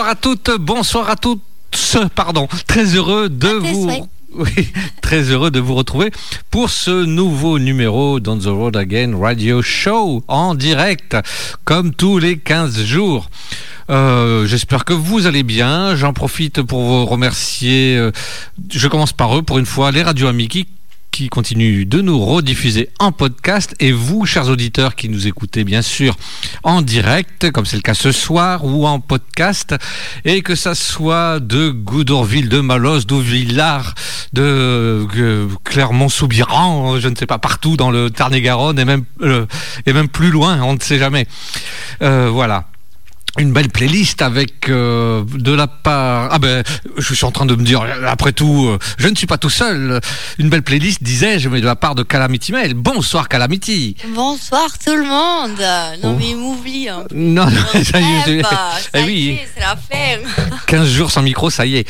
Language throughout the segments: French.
Bonsoir à toutes, bonsoir à tous, pardon. Très heureux de vous. Oui, très heureux de vous retrouver pour ce nouveau numéro dans The Road Again Radio Show en direct, comme tous les 15 jours. Euh, J'espère que vous allez bien. J'en profite pour vous remercier. euh, je commence par eux pour une fois, les radios amis qui qui continuent de nous rediffuser en podcast. Et vous, chers auditeurs qui nous écoutez bien sûr en direct, comme c'est le cas ce soir, ou en podcast, et que ça soit de Goudorville, de Malos, d'Auvillard, de euh, Clermont-Soubiran, je ne sais pas, partout dans le Tarn-et-Garonne et même, euh, et même plus loin, on ne sait jamais. Euh, voilà une belle playlist avec euh, de la part ah ben je suis en train de me dire après tout euh, je ne suis pas tout seul une belle playlist disais-je mais de la part de Calamity Mail bonsoir Calamity Bonsoir tout le monde. Non Oh. mais il m'oublie. un peu. non ça y est, Eh oui. c'est la fin. 15 jours sans micro ça y est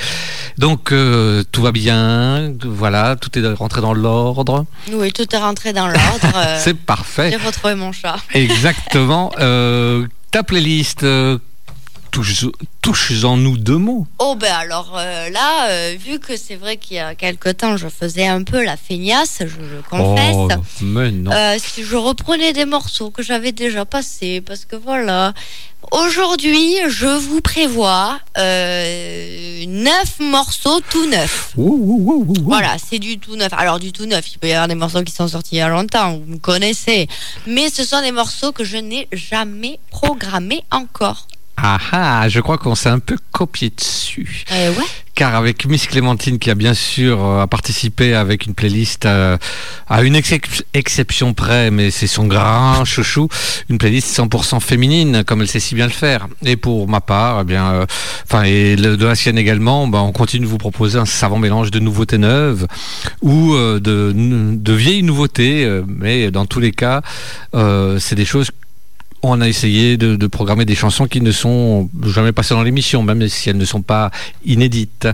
donc euh, tout va bien voilà tout est rentré dans l'ordre Oui, tout est rentré dans l'ordre. c'est parfait J'ai retrouvé mon chat. exactement ta playlist euh, touche-en nous deux mots Oh ben alors euh, là, euh, vu que c'est vrai qu'il y a quelque temps, je faisais un peu la feignasse, je le confesse. oh mais non Euh, si je reprenais des morceaux que j'avais déjà passés, parce que voilà. Aujourd'hui, je vous prévois neuf morceaux tout neufs. Ouh, ouh, ouh. Voilà, c'est du tout neuf. Alors du tout neuf, il peut y avoir des morceaux qui sont sortis il y a longtemps, vous me connaissez. Mais ce sont des morceaux que je n'ai jamais programmés encore. Ah ah, je crois qu'on s'est un peu copié dessus. Euh, ouais. Car avec Miss Clémentine, qui a bien sûr euh, participé avec une playlist euh, à une excep- exception près, mais c'est son grand chouchou, une playlist 100% féminine, comme elle sait si bien le faire. Et pour ma part, eh bien, euh, enfin, et le- de la sienne également, ben, on continue de vous proposer un savant mélange de nouveautés neuves ou euh, de, de vieilles nouveautés, euh, mais dans tous les cas, euh, c'est des choses on a essayé de, programmer des chansons qui ne sont jamais passées dans l'émission, même si elles ne sont pas inédites.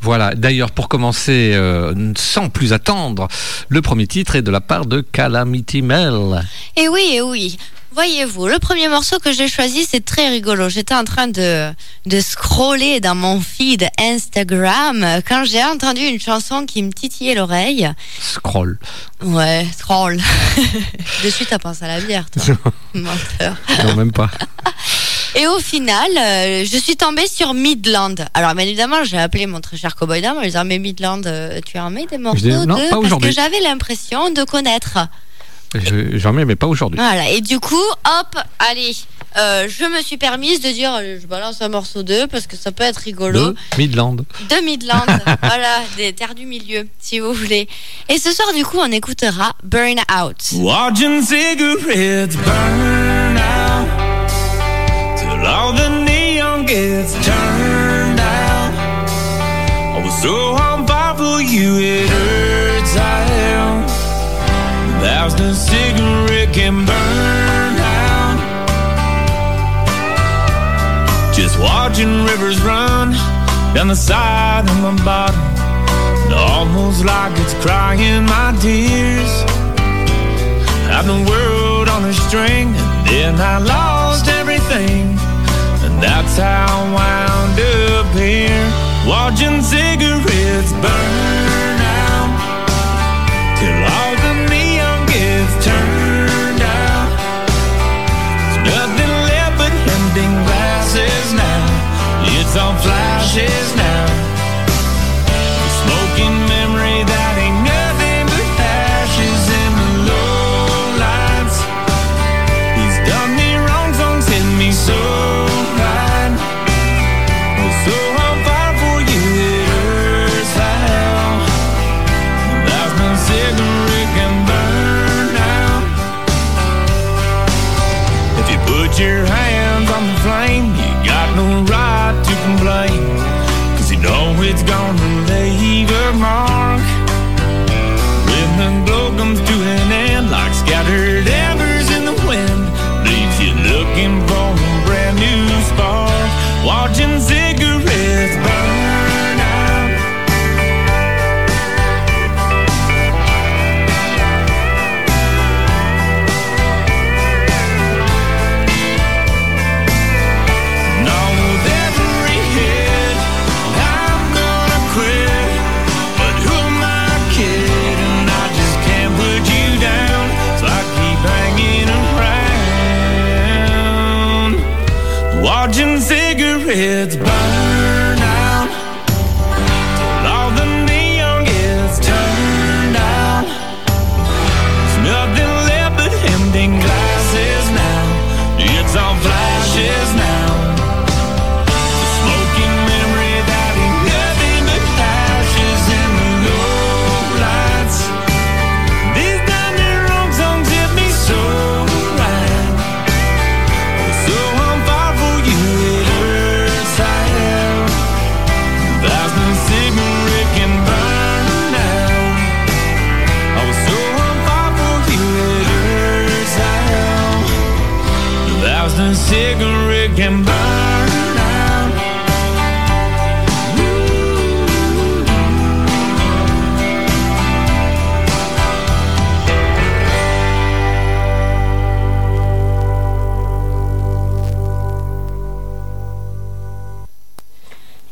Voilà. D'ailleurs, pour commencer, euh, sans plus attendre, le premier titre est de la part de Calamity Mel. Et oui, et oui. Voyez-vous, le premier morceau que j'ai choisi, c'est très rigolo. J'étais en train de, de scroller dans mon feed Instagram quand j'ai entendu une chanson qui me titillait l'oreille. Scroll. Ouais, scroll. de suite, t'as pensé à la bière, toi. Menteur. Non, même pas. Et au final, euh, je suis tombée sur Midland. Alors, bien évidemment, j'ai appelé mon très cher cowboy dame en lui disant Mais Midland, euh, tu en mets des morceaux de... Parce que j'avais l'impression de connaître. Je- J'en mets, mais pas aujourd'hui. Voilà, et du coup, hop, allez, euh, je me suis permise de dire allez, Je balance un morceau d'eux parce que ça peut être rigolo. De Midland. De Midland, voilà, des terres du milieu, si vous voulez. Et ce soir, du coup, on écoutera Burn Out. Watching cigarettes burn out till all the neon gets turned out. I was so on fire for you, it No cigarette can burn out. Just watching rivers run down the side of my bottom. Almost like it's crying my tears. Had the world on a string, and then I lost everything. And that's how I wound up here, watching cigarettes burn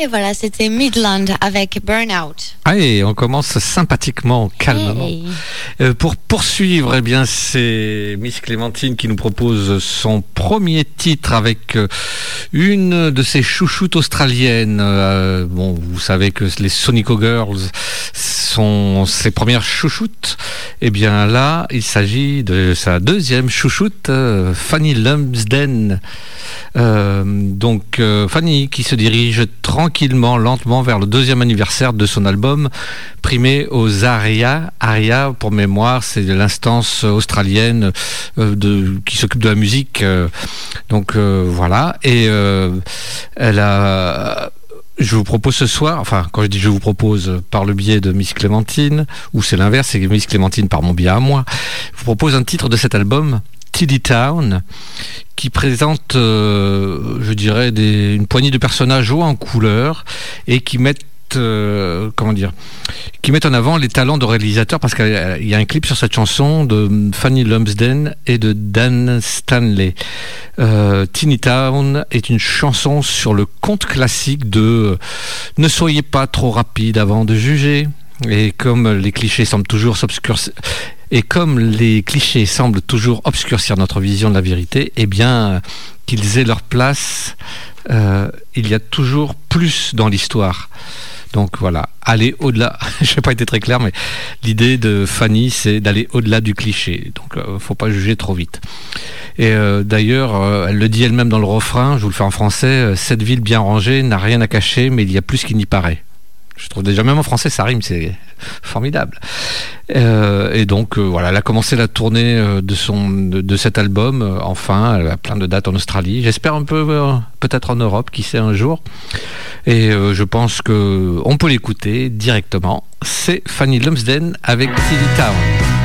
Et voilà, c'était Midland avec Burnout. Allez, on commence sympathiquement, calmement. Hey. Euh, pour poursuivre, eh bien, c'est Miss Clémentine qui nous propose son premier titre avec euh, une de ses chouchoutes australiennes. Euh, bon, vous savez que les Sonico Girls ses premières chouchoutes. Eh bien, là, il s'agit de sa deuxième chouchoute, euh, Fanny Lumsden. Euh, donc euh, Fanny qui se dirige tranquillement, lentement vers le deuxième anniversaire de son album primé aux ARIA. ARIA, pour mémoire, c'est l'instance australienne qui s'occupe de la musique. donc voilà. Et elle a... Je vous propose ce soir, enfin quand je dis je vous propose par le biais de Miss Clémentine, ou c'est l'inverse, c'est Miss Clémentine par mon biais à moi, je vous propose un titre de cet album, Tiddy Town, qui présente, euh, je dirais, une poignée de personnages hauts en couleur et qui mettent euh, comment dire qui mettent en avant les talents de réalisateurs parce qu'il y a un clip sur cette chanson de Fanny Lumsden et de Dan Stanley. Euh, Teeny Town est une chanson sur le conte classique de euh, Ne soyez pas trop rapide avant de juger. Et comme les clichés semblent toujours s'obscurcir, et comme les clichés semblent toujours obscurcir notre vision de la vérité, eh bien, qu'ils aient leur place, il y a toujours plus dans l'histoire. Donc voilà, aller au-delà. Je n'ai pas été très clair, mais l'idée de Fanny, c'est d'aller au-delà du cliché. Donc, euh, faut pas juger trop vite. Et euh, d'ailleurs, euh, elle le dit elle-même dans le refrain. Je vous le fais en français. Cette ville bien rangée n'a rien à cacher, mais il y a plus qu'il n'y paraît. Je trouve déjà même en français ça rime, c'est formidable. Euh, et donc euh, voilà, elle a commencé la tournée euh, de son de, cet album. enfin, elle a plein de dates en Australie. J'espère un peu peut-être en Europe, qui sait un jour. Et je pense que on peut l'écouter directement. C'est Fanny Lumsden avec Tilly Town.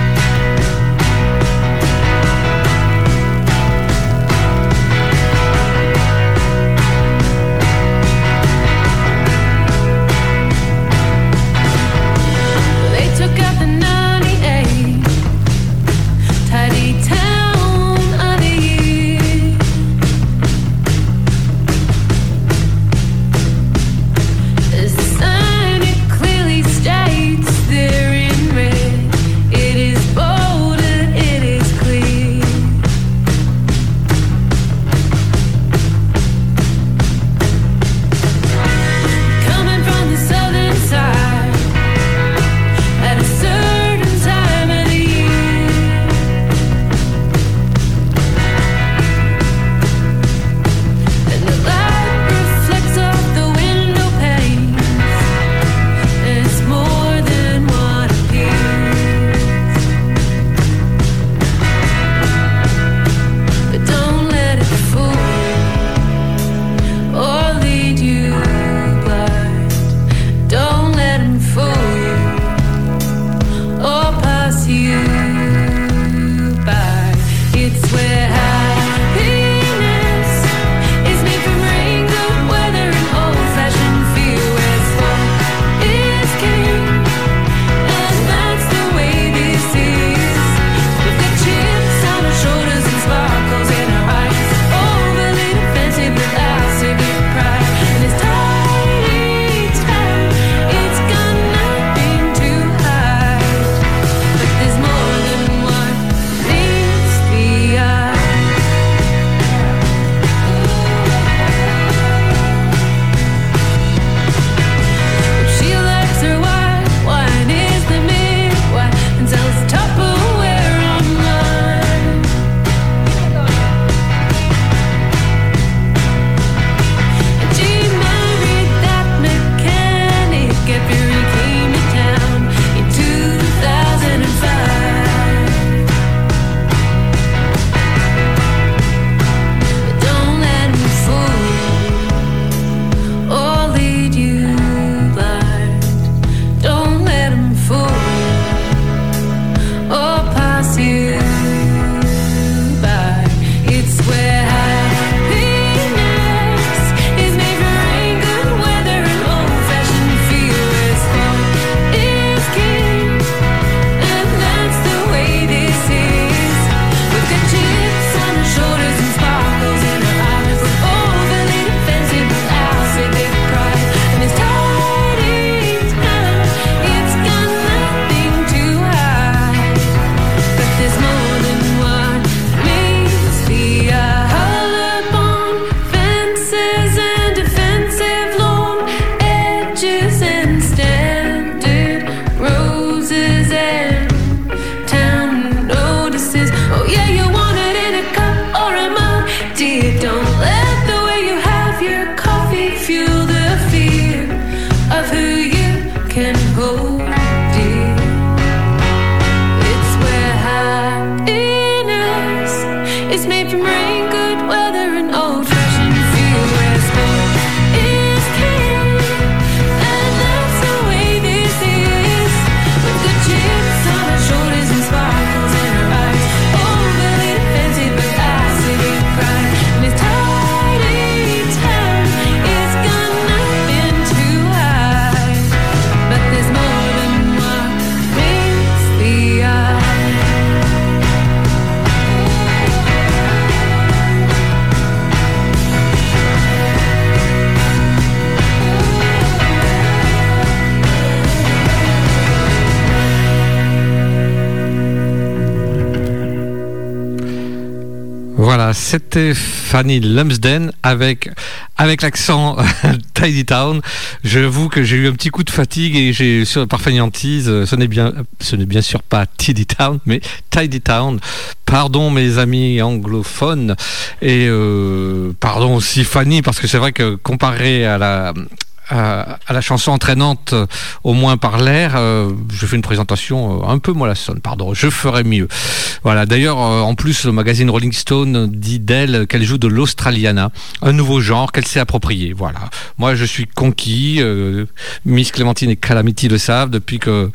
C'était Fanny Lumsden avec, l'accent Tidy Town. J'avoue que j'ai eu un petit coup de fatigue et j'ai par fainéantise, ce n'est bien, ce n'est bien sûr pas Tidy Town, mais Tidy Town. Pardon mes amis anglophones et euh, pardon aussi Fanny parce que c'est vrai que comparé à la à, la chanson entraînante, euh, au moins par l'air, euh, je fais une présentation euh, un peu mollassonne, pardon, je ferai mieux. Voilà, d'ailleurs, en plus, le magazine Rolling Stone dit d'elle qu'elle joue de l'Australiana, un nouveau genre qu'elle s'est approprié. Voilà, moi je suis conquis, Miss Clémentine et Calamity le savent, depuis que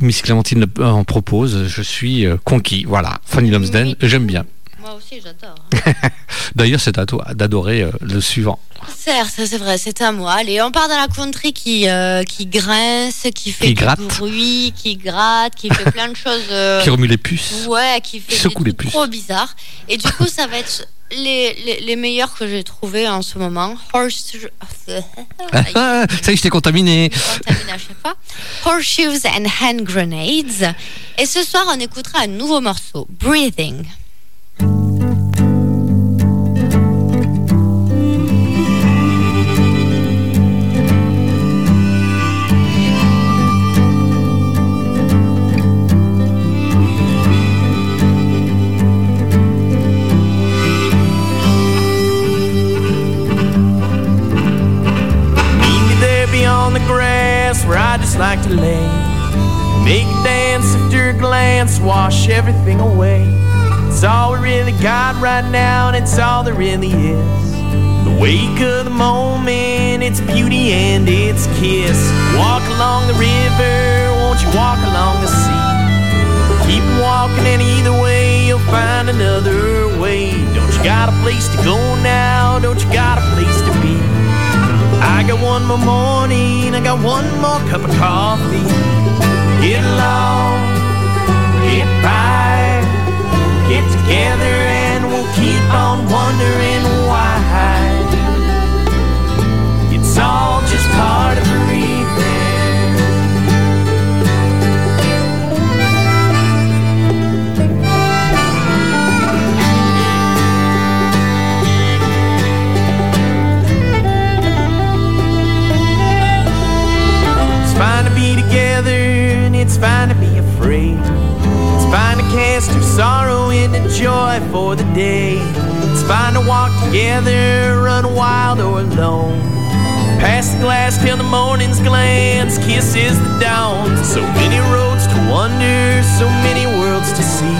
Miss Clémentine en propose, je suis conquis. Voilà, Fanny Lumsden, j'aime bien. Moi aussi, j'adore. D'ailleurs, c'est à toi d'adorer euh, le suivant. Certes, c'est vrai, c'est à moi. Allez, on part dans la country qui, euh, qui grince, qui fait Qui du bruit, qui gratte, qui fait plein de choses. euh, Qui remue les puces. Ouais, qui fait Qui des les trucs puces. trop bizarres. Et du coup, ça va être les, les, les meilleurs que j'ai trouvés en ce moment. Horse... Ah, ça y est, je t'ai contaminé. contaminé à chaque fois. Horseshoes and Hand Grenades. Et ce soir, on écoutera un nouveau morceau, Breathing. Make dance after a glance, wash everything away. It's all we really got right now, and it's all there really is. The wake of the moment, its beauty and its kiss. Walk along the river, won't you walk along the sea? Keep walking, and either way, you'll find another way. Don't you got a place to go now? Don't you got a place to be? I got one more morning, I got one more cup of coffee. Get along, get by, get together, and we'll keep on wondering why. It's all just part of breathing. Fine to be afraid. It's fine to cast your sorrow into joy for the day. It's fine to walk together, run wild or alone. Pass the glass till the morning's glance kisses the dawn. So many roads to wander, so many worlds to see.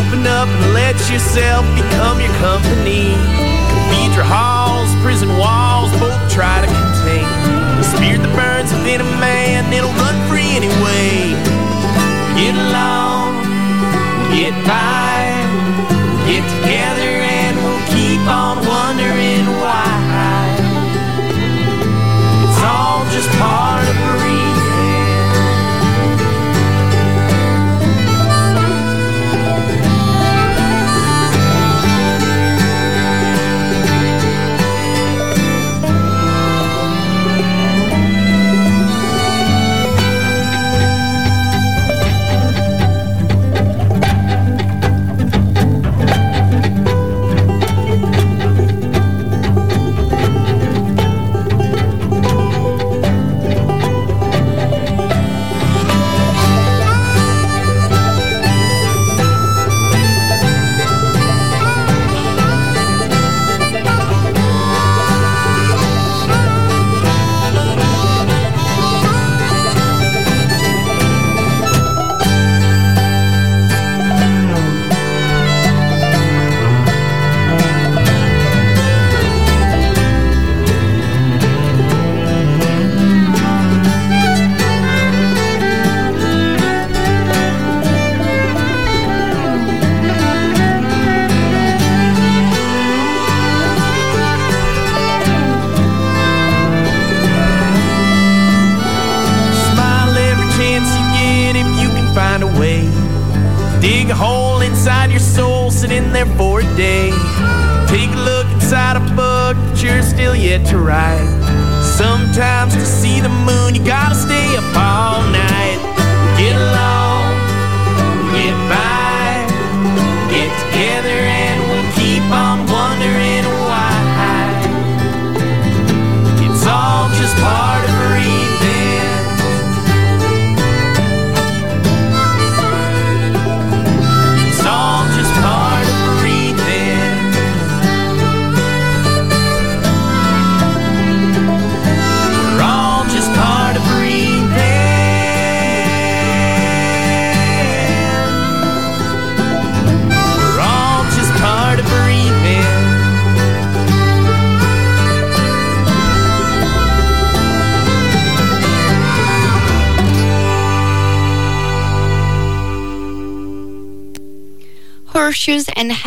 Open up and let yourself become your company. Cathedral halls, prison walls, both try to spirit that burns within a man. It'll run free anyway. Get along, get by, get together, and we'll keep on wondering why. It's all just part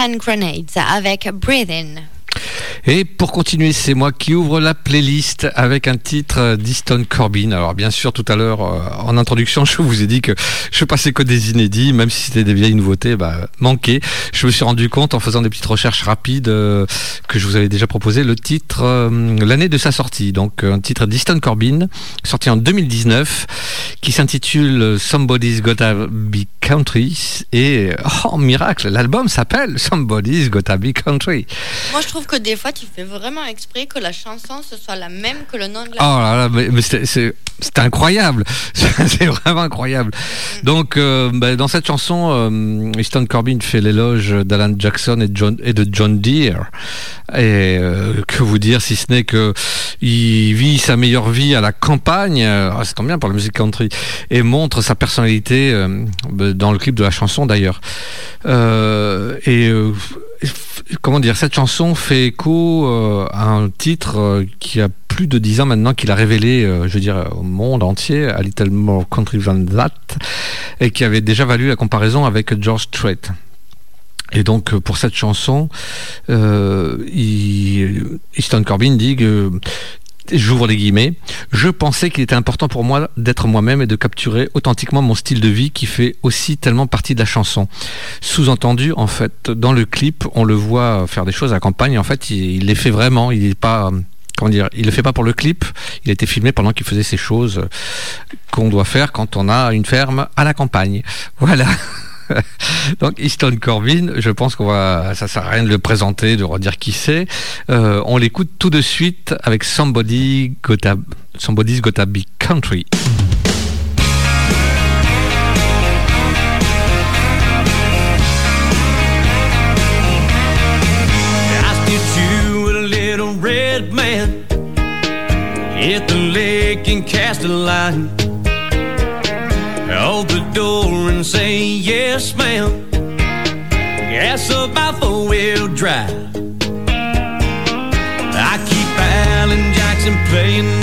and Grenades avec Breathe In. Et pour continuer, c'est moi qui ouvre la playlist avec un titre d'Easton Corbin. Alors bien sûr, tout à l'heure, euh, en introduction, je vous ai dit que je passais que des inédits, même si c'était des vieilles nouveautés, bah, manquées. Je me suis rendu compte en faisant des petites recherches rapides euh, que je vous avais déjà proposé le titre, euh, l'année de sa sortie. Donc un titre d'Easton Corbin, sorti en 2019, qui s'intitule Somebody's Gotta Be Country. Et, oh miracle, l'album s'appelle Somebody's Gotta Be Country. Moi, je trouve que des fois, tu fais vraiment exprès que la chanson ce soit la même que le nom de la Oh là là, mais, mais c'est- c'est c'est incroyable, c'est vraiment incroyable. Donc, euh, bah, dans cette chanson, euh, Easton Corbin fait l'éloge d'Alan Jackson et, de John, et de John Deere. Et euh, que vous dire si ce n'est que il vit sa meilleure vie à la campagne, euh, ah, tombe bien pour la musique country, et montre sa personnalité bah, dans le clip de la chanson d'ailleurs. Et comment dire, cette chanson fait écho euh, à un titre euh, qui a plus de 10 ans maintenant qu'il a révélé, euh, je veux dire, au monde entier, A Little More Country Than That, et qui avait déjà valu la comparaison avec George Strait. Et donc pour cette chanson, Easton Corbin dit que J'ouvre les guillemets. Je pensais qu'il était important pour moi d'être moi-même et de capturer authentiquement mon style de vie qui fait aussi tellement partie de la chanson. Sous-entendu, en fait, dans le clip, on le voit faire des choses à la campagne. En fait, il, les fait vraiment. Il est pas, comment dire, il le fait pas pour le clip. Il a été filmé pendant qu'il faisait ces choses qu'on doit faire quand on a une ferme à la campagne. Voilà. Donc Easton Corbin, je pense qu'on va, ça sert à rien de le présenter, de redire qui c'est. Euh, on l'écoute tout de suite avec Somebody Gotta, Somebody's Gotta Be Country. Hold the door and say yes, ma'am. Gas up by four wheel drive. I keep Alan Jackson playing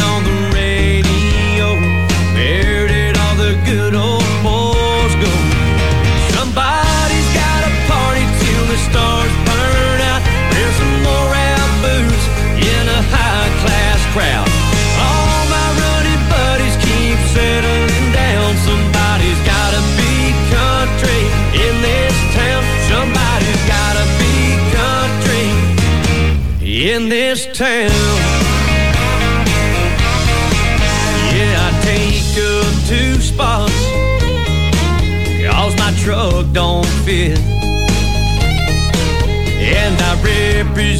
I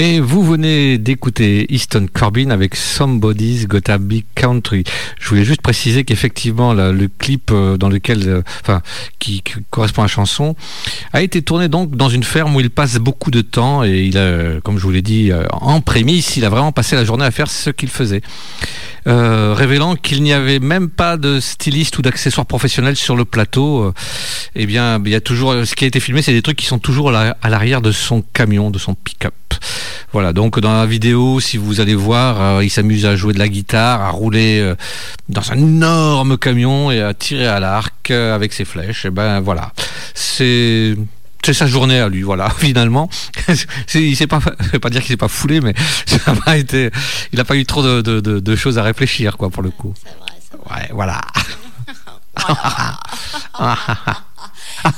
Et vous venez d'écouter Easton Corbin avec Somebody's Got a Big Country. Je voulais juste préciser qu'effectivement le clip euh, dans lequel, euh, enfin, qui, correspond à la chanson, a été tourné donc dans une ferme où il passe beaucoup de temps et il a, comme je vous l'ai dit, euh, en prémisse, il a vraiment passé la journée à faire ce qu'il faisait. Euh, révélant qu'il n'y avait même pas de styliste ou d'accessoires professionnels sur le plateau. Euh, eh bien, il y a toujours ce qui a été filmé, c'est des trucs qui sont toujours à l'arrière de son camion, de son pick-up. Voilà, donc dans la vidéo, si vous allez voir, euh, il s'amuse à jouer de la guitare, à rouler euh, dans un énorme camion et à tirer à l'arc euh, avec ses flèches. Et ben voilà, c'est c'est sa journée à lui, voilà. Finalement, il s'est pas, je vais pas dire qu'il s'est pas foulé, mais ça a pas été, il a pas eu trop de, de- de- de choses à réfléchir, quoi, pour le coup. C'est vrai, c'est vrai. Ouais, voilà.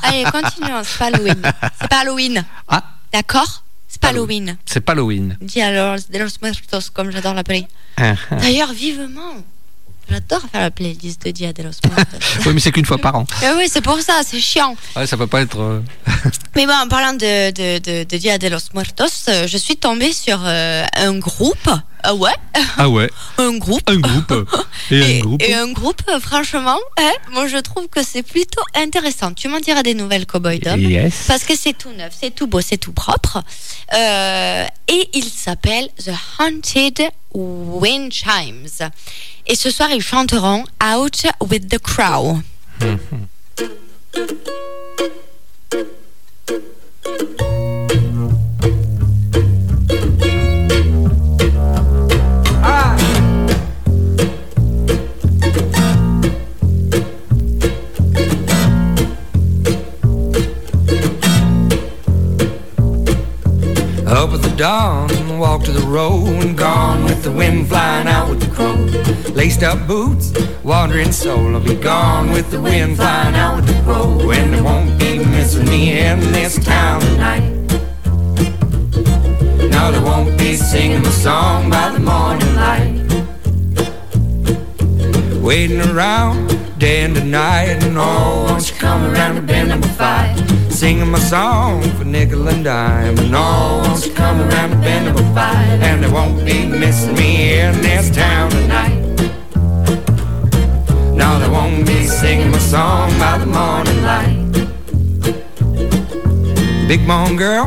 Allez, continuons. C'est pas Halloween. C'est pas Halloween. Ah, D'accord? C'est pas Halloween. c'est pas Halloween. Dia los, de los muertos, comme j'adore l'appeler. Hein, hein. D'ailleurs, vivement. J'adore faire la playlist de Dia de los muertos. oui, mais c'est qu'une fois par an. Ah oui, c'est pour ça, c'est chiant. Ouais, ça peut pas être. euh, Mais bon, en parlant de, de, de, de Dia de los Muertos, euh, je suis tombée sur euh, un groupe. Ah ouais, Ah ouais, un groupe. un groupe. Et, Et, un groupe. et un groupe, franchement, hein, moi je trouve que c'est plutôt intéressant. Tu m'en diras des nouvelles, Cowboy Dom. Yes. Parce que c'est tout neuf, c'est tout beau, c'est tout propre. Euh, et il s'appelle The Haunted Wind Chimes. Et ce soir, ils chanteront Out with the Crow. Walk to the road, and gone with the wind flying out with the crow. Laced up boots, wandering soul, I'll be gone with the wind flying out with the crow. And they won't be missing me in this town tonight. No, they won't be singing my song by the morning light. Waiting around day and night, and oh, won't you come around to bend number five? Singing my song for nickel and dime, and oh, won't you come around to bend number five? And they won't be missing me in this town tonight. No, they won't be singing my song by the morning light. Big bone girl,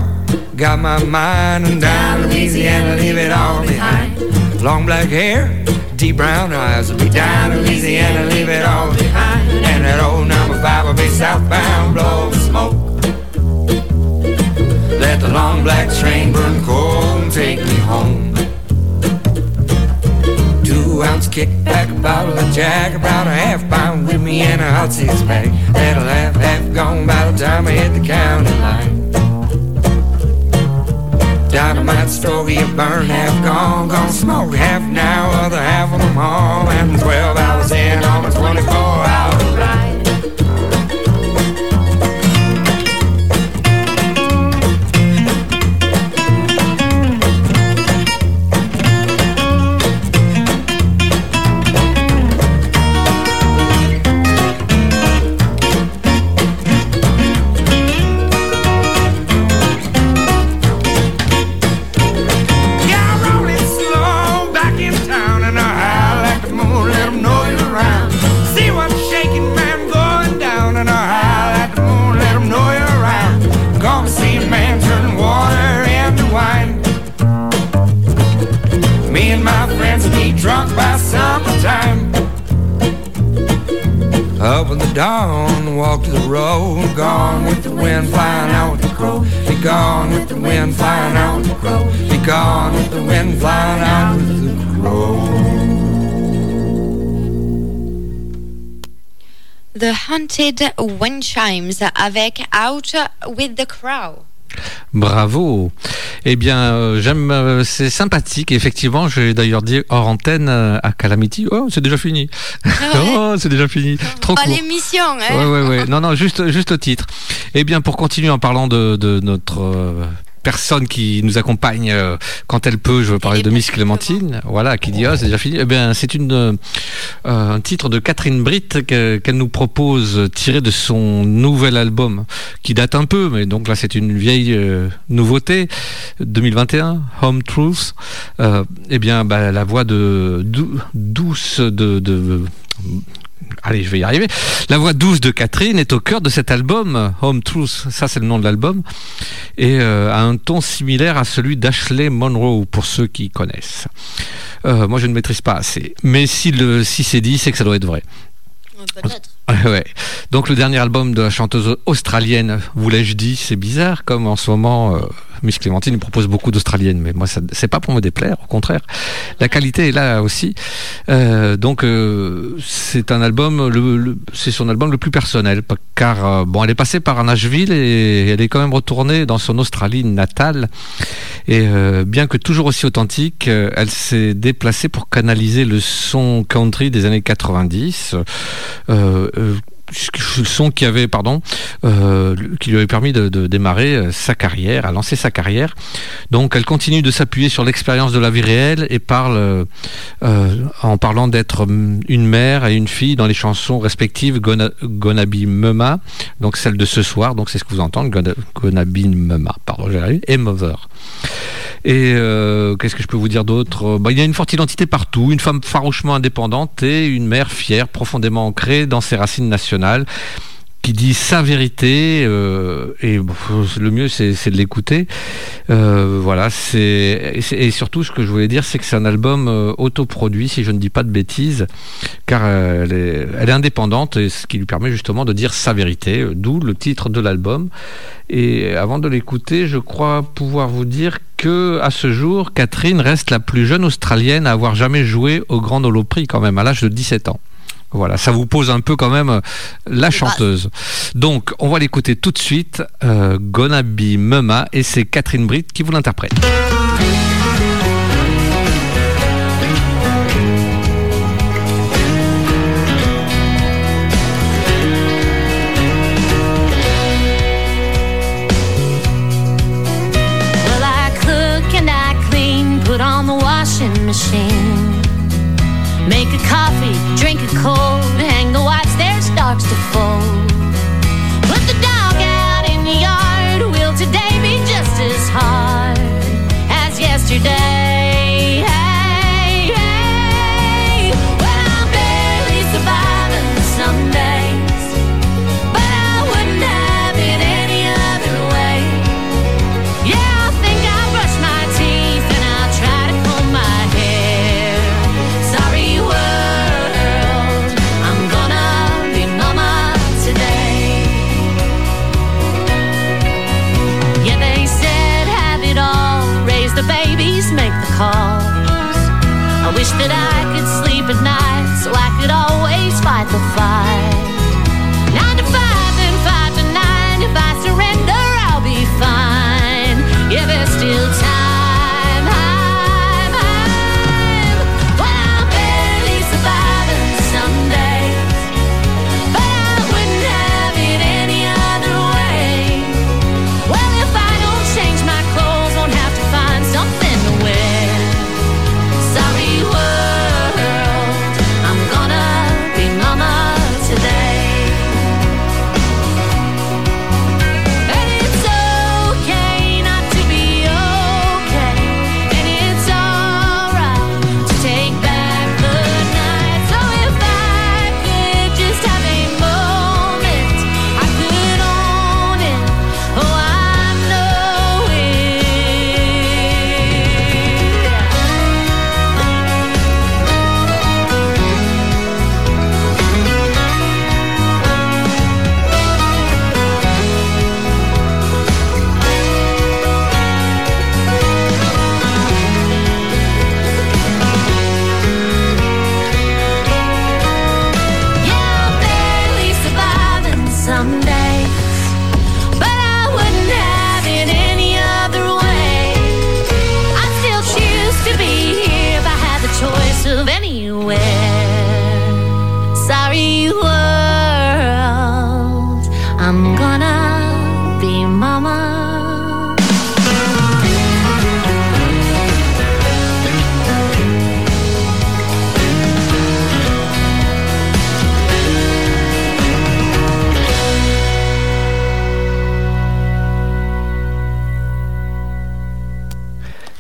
got my mind and down Louisiana, leave it all behind. Long black hair, deep brown eyes, will be down in Louisiana, leave it all behind. And that old number five will be southbound, blow the smoke. Let the long black train burn cold and take me home. Two ounce kickback, a bottle of Jack, about a half pound with me and a hot six pack. That'll have half gone by the time I hit the county line. Dynamite story, you burn half gone, gonna smoke half now, other half of them home, and 12 hours in on a 24 hour dawn, walk the road, gone with the wind, flying out with the crow. Be gone with the wind, flying out with the crow. Be gone with the wind, flying out with the crow. The Haunted Wind Chimes avec Out with the Crow. Bravo. Eh bien, euh, j'aime, euh, c'est sympathique. Effectivement, j'ai d'ailleurs dit hors antenne euh, à Calamity. Oh, c'est déjà fini. oh, c'est déjà fini. Trop Pas court. l'émission, hein Ouais, ouais, ouais. Non, non, juste, juste le titre. Eh bien, pour continuer en parlant de, de notre personne qui nous accompagne euh, quand elle peut. Je veux parler de Miss Clémentine, voilà, qui dit ah c'est déjà fini. Eh bien, c'est une euh, un titre de Catherine Britt que- qu'elle nous propose tiré de son nouvel album qui date un peu, mais donc là c'est une vieille euh, nouveauté 2021, Home Truth. Eh bien, bah, la voix de dou- douce de, de Allez, je vais y arriver. La voix douce de Catherine est au cœur de cet album, Home Truth, ça c'est le nom de l'album, et euh, a un ton similaire à celui d'Ashley Monroe, pour ceux qui connaissent. Euh, moi je ne maîtrise pas assez, mais si, le, si c'est dit, c'est que ça doit être vrai. Peut-être. Ouais, ouais. Donc le dernier album de la chanteuse australienne, vous l'ai-je dit, c'est bizarre, comme en ce moment, euh, Miss Clémentine propose beaucoup d'australiennes, mais moi c'est pas pour me déplaire, au contraire. La qualité est là aussi. Euh, donc euh, c'est un album, c'est son album le plus personnel, car euh, bon, elle est passée par Nashville et elle est quand même retournée dans son Australie natale. Et bien que toujours aussi authentique, elle s'est déplacée pour canaliser le son country des années 90. Son qui avait, pardon, euh, qui lui avait permis de, démarrer euh, sa carrière, à lancer sa carrière. Donc, elle continue de s'appuyer sur l'expérience de la vie réelle et parle, euh, en parlant d'être hum, une mère et une fille dans les chansons respectives Gonna Be Mama, donc celle de ce soir, donc c'est ce que vous entendez, Gonna Be Mama, pardon, j'ai et Mother. Et qu'est-ce que je peux vous dire d'autre? Bah, Il y a une forte identité partout, une femme farouchement indépendante et une mère fière, profondément ancrée dans ses racines nationales qui dit sa vérité euh, et le mieux c'est de l'écouter. Euh, voilà c'est et, surtout ce que je voulais dire c'est que c'est un album euh, autoproduit si je ne dis pas de bêtises car elle, est, indépendante et ce qui lui permet justement de dire sa vérité d'où le titre de l'album. Et avant de l'écouter je crois pouvoir vous dire que à ce jour Catherine reste la plus jeune australienne à avoir jamais joué au Grand Ole Opry quand même à l'âge de 17 ans voilà, ça vous pose un peu quand même euh, la chanteuse. Donc, on va l'écouter tout de suite, euh, Gonna Be Mama, et c'est Catherine Britt qui vous l'interprète.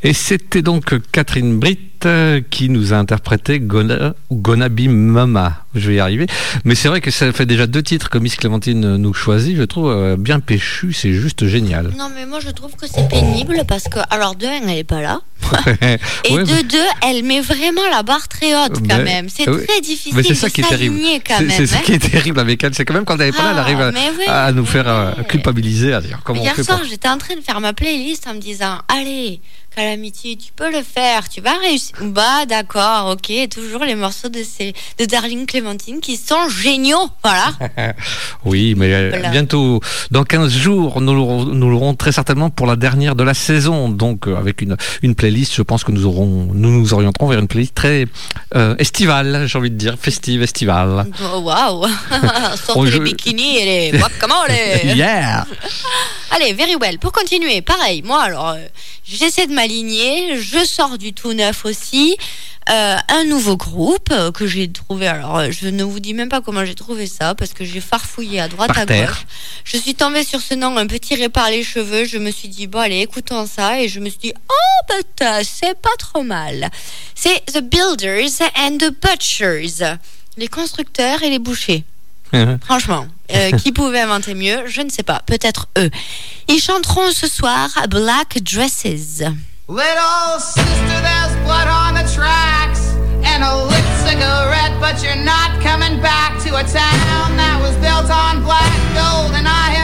Et c'était donc Catherine Britt euh, qui nous a interprété Gonna, Gonna Be Mama. Je vais y arriver. Mais c'est vrai que ça fait déjà deux titres que Miss Clémentine nous choisit. Je trouve euh, bien péchu, c'est juste génial. Non, mais moi je trouve que c'est pénible parce que, alors de un, elle n'est pas là. Et Ouais, de deux, elle met vraiment la barre très haute quand même. C'est oui. très difficile Mais c'est de ça qui est terrible. quand même. c'est ça hein. qui est terrible avec elle. C'est quand même quand elle n'est pas là, elle Ah, arrive à, mais oui, à nous faire euh, culpabiliser, à dire comment on Hier fait soir, pour... j'étais en train de faire ma playlist en me disant Allez, Calamity, tu peux le faire, tu vas réussir. Bah, d'accord, ok. Toujours les morceaux de, ces, de Darling Clémentine qui sont géniaux. Voilà. Oui, mais euh, Voilà. bientôt, dans 15 jours, nous l'aurons très certainement pour la dernière de la saison. Donc, euh, avec une, une playlist, je pense que nous aurons, nous nous orienterons vers une playlist très euh, estivale, j'ai envie de dire, festive, estivale. Oh, Waouh. Sortez On les bikinis et les guacamole. Yeah! Allez, very well. Pour continuer, pareil, moi, alors, euh, j'essaie de m'aligner. Je sors du tout neuf aussi. Euh, un nouveau groupe euh, que j'ai trouvé. Alors, euh, je ne vous dis même pas comment j'ai trouvé ça parce que j'ai farfouillé à droite Par à terre. gauche. Je suis tombée sur ce nom un peu tiré par les cheveux. Je me suis dit, bon, allez, écoutons ça. Et je me suis dit, oh, putain, c'est pas trop mal. C'est The Builders and the Butchers. Les constructeurs et les bouchers. Franchement, euh, qui pouvait inventer mieux Je ne sais pas. Peut-être eux. Ils chanteront ce soir Black Dresses. Little sister, there's blood on the tracks and a lit cigarette, but you're not coming back to a town that was built on black gold and iron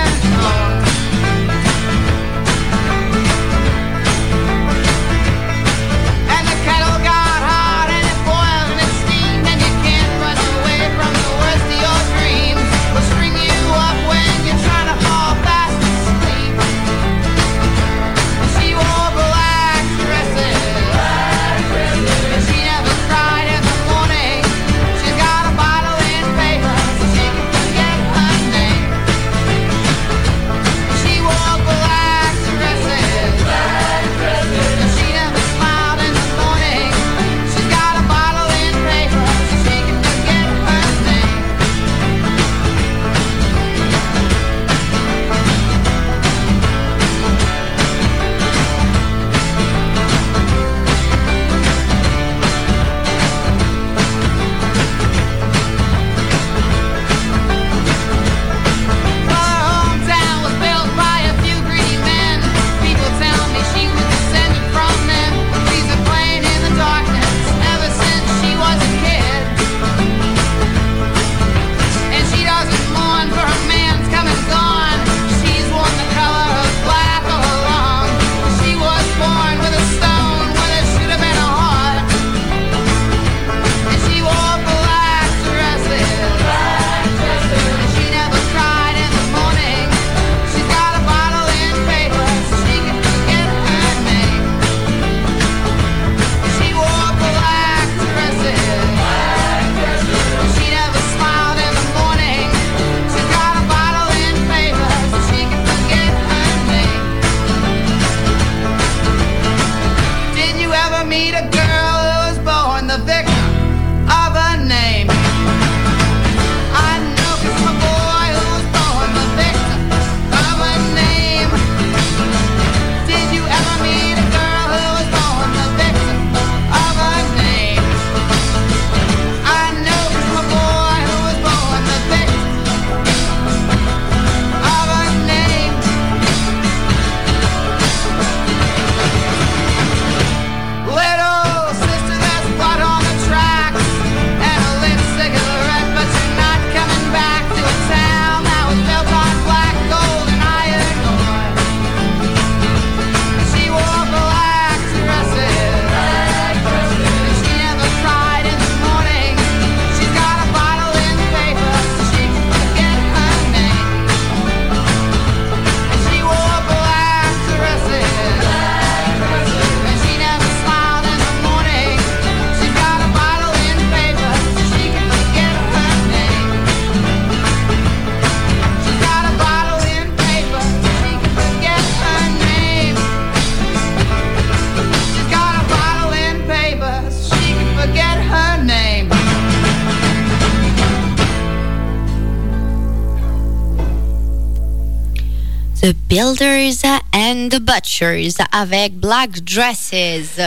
avec Black Dresses.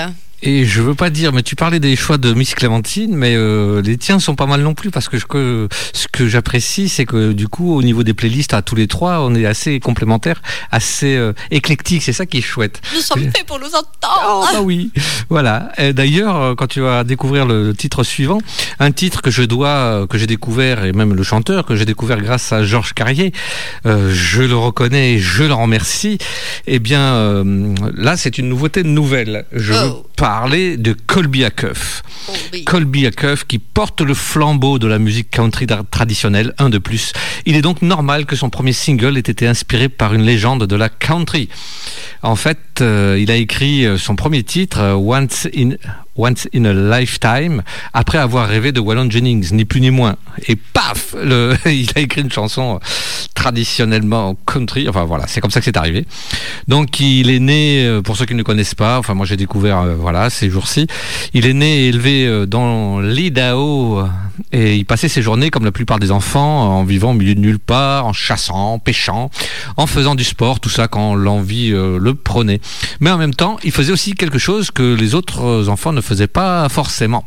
Et je veux pas dire, mais tu parlais des choix de Miss Clémentine, mais euh, les tiens sont pas mal non plus parce que, je, que ce que j'apprécie, c'est que du coup, au niveau des playlists, à tous les trois, on est assez complémentaires, assez euh, éclectiques. C'est ça qui est chouette. Nous sommes faits pour nous entendre. Oh, bah oui, voilà. D'ailleurs, euh, quand tu vas découvrir le titre suivant, un titre que je dois, euh, que j'ai découvert, et même le chanteur que j'ai découvert grâce à Georges Carrier, euh, je le reconnais, et je le remercie. Eh bien, euh, là, c'est une nouveauté nouvelle. Je veux Oh. Parler de Colby Acuff. Colby. Colby Acuff qui porte le flambeau de la musique country traditionnelle, un de plus. Il est donc normal que son premier single ait été inspiré par une légende de la country. En fait, euh, il a écrit euh, son premier titre, euh, Once in Once in a Lifetime, après avoir rêvé de Waylon Jennings, ni plus ni moins. Et paf, le, il a écrit une chanson euh, traditionnellement country. Enfin voilà, c'est comme ça que c'est arrivé. Donc il est né, euh, pour ceux qui ne le connaissent pas, enfin moi j'ai découvert euh, voilà ces jours-ci, il est né et élevé dans l'Idaho et il passait ses journées comme la plupart des enfants en vivant au milieu de nulle part, en chassant, en pêchant, en faisant du sport, tout ça quand l'envie le prenait. Mais en même temps, il faisait aussi quelque chose que les autres enfants ne faisaient pas forcément.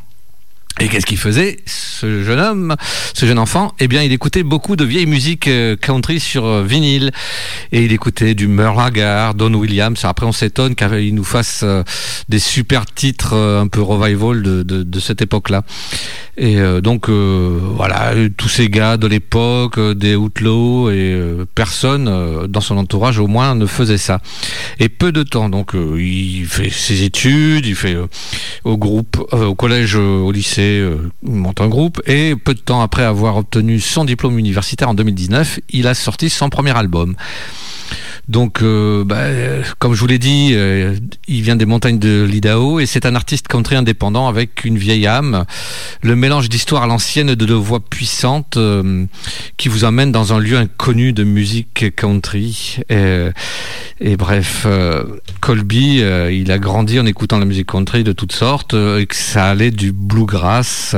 Et qu'est-ce qu'il faisait, ce jeune homme, ce jeune enfant? Eh bien, il écoutait beaucoup de vieilles musiques euh, country sur euh, vinyle. Et il écoutait du Merle Haggard, Don Williams. Après, on s'étonne qu'il nous fasse euh, des super titres un peu revival de cette époque-là. Et euh, donc, euh, voilà, tous ces gars de l'époque, euh, des Outlaws, et personne dans son entourage au moins ne faisait ça. Et peu de temps, donc il fait ses études, il fait au groupe, au collège, au lycée, il monte un groupe, et peu de temps après avoir obtenu son diplôme universitaire en 2019, il a sorti son premier album. Donc, euh, bah, comme je vous l'ai dit, euh, il vient des montagnes de l'Idaho et c'est un artiste country indépendant avec une vieille âme. Le mélange d'histoire à l'ancienne de deux voix puissantes euh, qui vous amène dans un lieu inconnu de musique country. Et, et bref, Colby, il a grandi en écoutant la musique country de toutes sortes et que ça allait du bluegrass.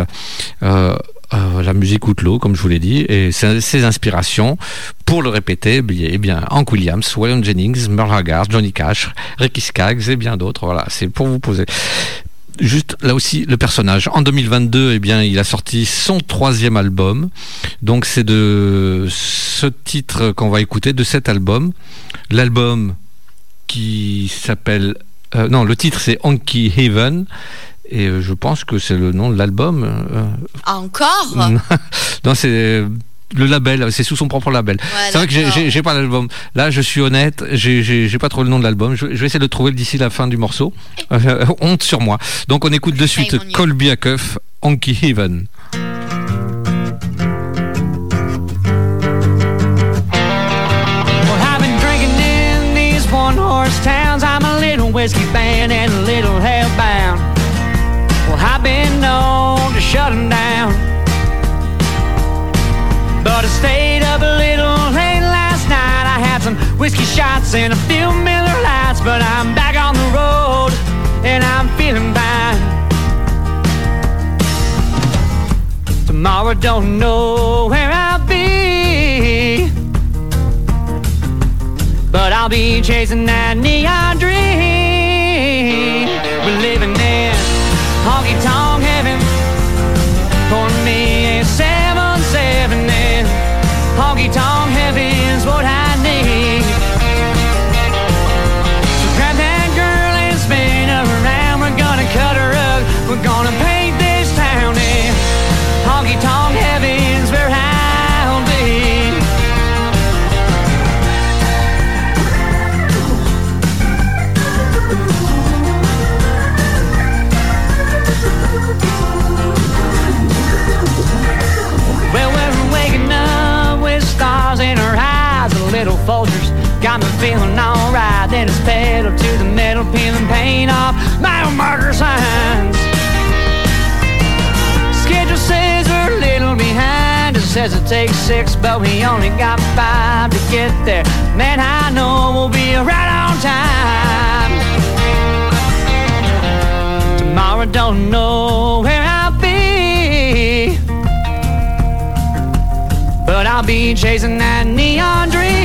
Euh, la musique outlaw, comme je vous l'ai dit, et ses, inspirations, pour le répéter, eh bien, eh bien, Hank Williams, Waylon Jennings, Merle Haggard, Johnny Cash, Ricky Skaggs et bien d'autres. Voilà, c'est pour vous poser. Juste là aussi le personnage. En 2022, eh bien, il a sorti son troisième album. Donc c'est de ce titre qu'on va écouter de cet album. L'album qui s'appelle euh, non, le titre c'est Honky Haven. Et euh, je pense que c'est le nom de l'album. euh, Encore? Non, c'est le label, c'est sous son propre label. Ouais, c'est vrai que j'ai- pas l'album. Là, je suis honnête, j'ai- pas trouvé le nom de l'album. Je, je vais essayer de le trouver d'ici la fin du morceau. Euh, honte sur moi. Donc, on écoute de suite. Colby Acuff, Honky Heaven. Well, I've been drinking in these one horse towns. I'm a little whiskey fan and a little hellbound. Well, I've been known to shut 'em down. But I stayed up a little late last night. I had some whiskey shots and a few Miller Lights. But I'm back on the road and I'm feeling fine. Tomorrow, don't know where I'll be. But I'll be chasing that neon dream. Pedal to the metal, peeling paint off mile marker signs. Schedule says we're a little behind. It says it takes six, but we only got five to get there. Man, I know we'll be right on time. Tomorrow, don't know where I'll be. But I'll be chasing that neon dream.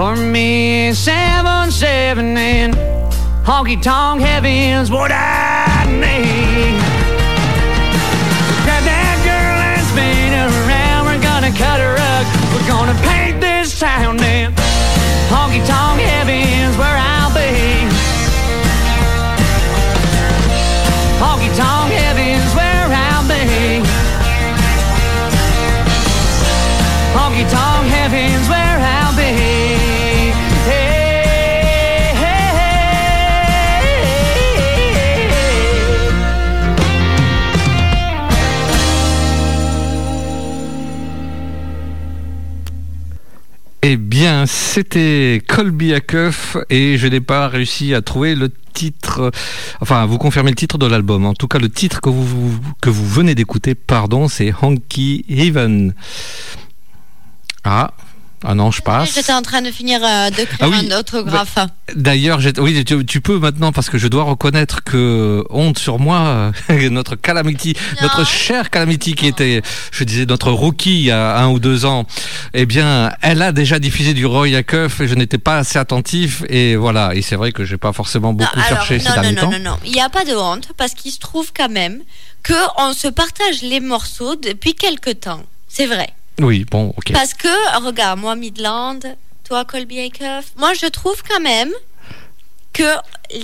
For me, seven, seven, and honky tonk heaven's what I need. Grab that girl and spin her around. We're gonna cut her rug. We're gonna paint this town c'était Colby Acuff et je n'ai pas réussi à trouver le titre, enfin, vous confirmer le titre de l'album. En tout cas, le titre que vous, que vous venez d'écouter, pardon, c'est Honky Heaven. Ah, ah non, je passe. J'étais en train de finir euh, d'écrire Ah oui, un autographe. D'ailleurs, j'ai- oui, tu, tu peux maintenant parce que je dois reconnaître que honte sur moi, euh, notre Calamity, notre cher Calamity qui était, je disais, notre rookie il y a un ou deux ans, eh bien, elle a déjà diffusé du Roy Acuff et je n'étais pas assez attentif et voilà. Et c'est vrai que j'ai pas forcément beaucoup Alors, cherché ces non, non, derniers non, temps. non, non, il n'y a pas de honte parce qu'il se trouve quand même que on se partage les morceaux depuis quelque temps. C'est vrai. Oui, bon, ok. Parce que, regarde, moi, Midland, toi, Colby Acuff, moi, je trouve quand même que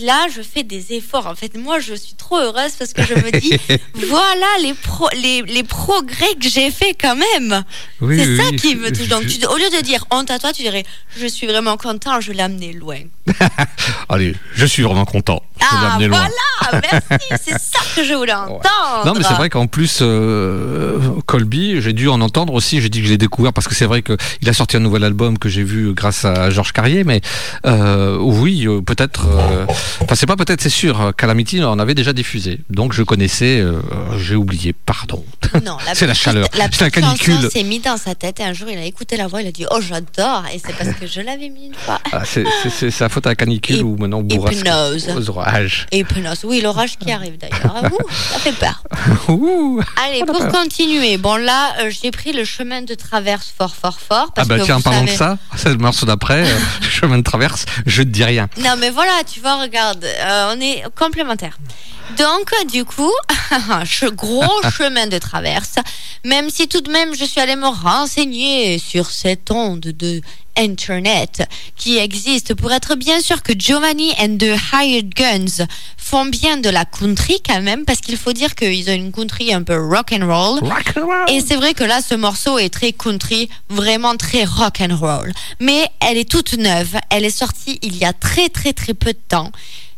là, je fais des efforts. En fait, moi, je suis trop heureuse parce que je me dis, voilà les, pro- les, les progrès que j'ai fait quand même. Oui, c'est oui, ça oui, qui me touche. Donc, tu- au lieu de dire honte à toi, tu dirais, je suis vraiment content, je l'ai amené loin. Allez, je suis vraiment content. Je Ah, loin. voilà, merci, c'est ça que je voulais entendre. Non, mais c'est vrai qu'en plus, euh, Colby, j'ai dû en entendre aussi. J'ai dit que je l'ai découvert parce que c'est vrai qu'il a sorti un nouvel album que j'ai vu grâce à Georges Carrier. Mais euh, oui, euh, peut-être. euh, Enfin, c'est pas peut-être, c'est sûr. Calamity en avait déjà diffusé. Donc je connaissais. euh, j'ai oublié. Pardon. Non, c'est la chaleur. La C'est la canicule. s'est mis dans sa tête et un jour il a écouté la voix, il a dit Oh, j'adore. Et c'est parce que je l'avais mis une fois. Ah, c'est sa faute à la canicule ou maintenant bourrasque hypnose. aux orages. Et penasse. Oui, l'orage qui arrive d'ailleurs. Ah, ouh, ça fait peur. Ouh. Allez, pour continuer. Bon, là, euh, j'ai pris le chemin de traverse fort, fort, fort. Ah bah que tiens, parlons de ça. C'est le morceau d'après, euh, chemin de traverse. Je te dis rien. Non, mais voilà, tu vois, regarde, euh, on est complémentaires. Donc, du coup, gros chemin de traverse, même si tout de même je suis allée me renseigner sur cette onde de Internet qui existe pour être bien sûr que Giovanni and the Hired Guns font bien de la country quand même, parce qu'il faut dire qu'ils ont une country un peu rock and roll. Et c'est vrai que là, ce morceau est très country, vraiment très rock and roll. Mais elle est toute neuve. Elle est sortie il y a très très très peu de temps.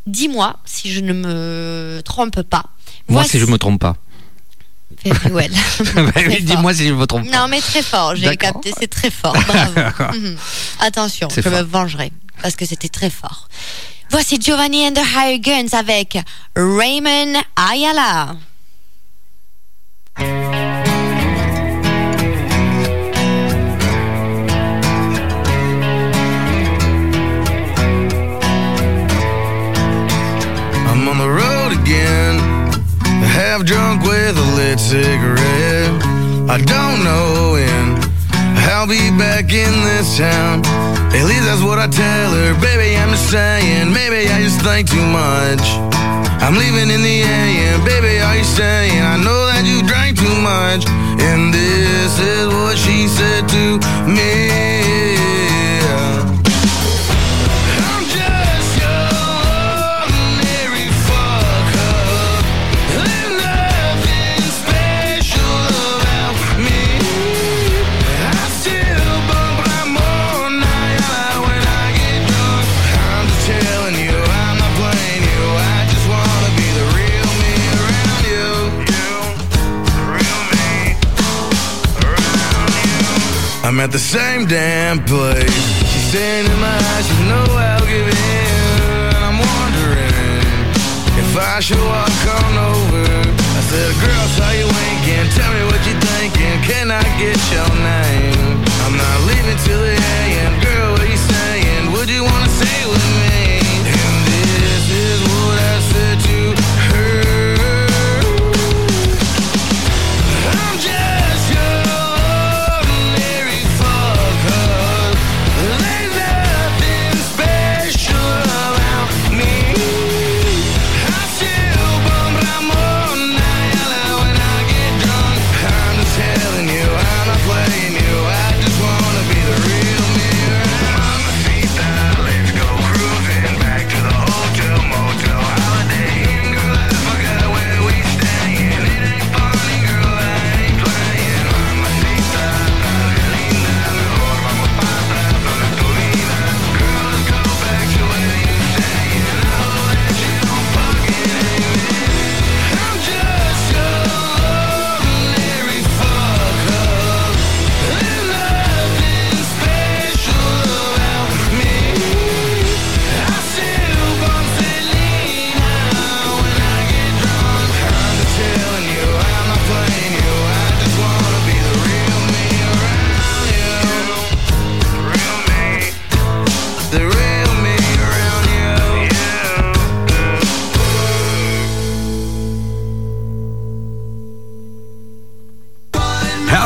Dis-moi si je ne me trompe pas. Moi, Voici- si je me trompe pas. Well. Bah oui. Dis-moi si je me trompe pas. Non, mais très fort. J'ai capté, c'est très fort. Bravo. Mhm. Attention, je me vengerai parce que c'était très fort. Voici Giovanni and the Higher Guns avec Raymond Ayala. Half drunk with a lit cigarette. I don't know when I'll be back in this town. At least that's what I tell her. Baby, I'm just saying, maybe I just think too much. I'm leaving in the AM, baby, are you saying? I know that you drank too much. And this is what she said to me. I'm at the same damn place. She's staring in my eyes, you know I'll give in. I'm wondering if I should walk on over. I said, girl, saw you winking. Tell me what you thinking. Can I get your name? I'm not leaving till the end. Girl, what you saying? Would you wanna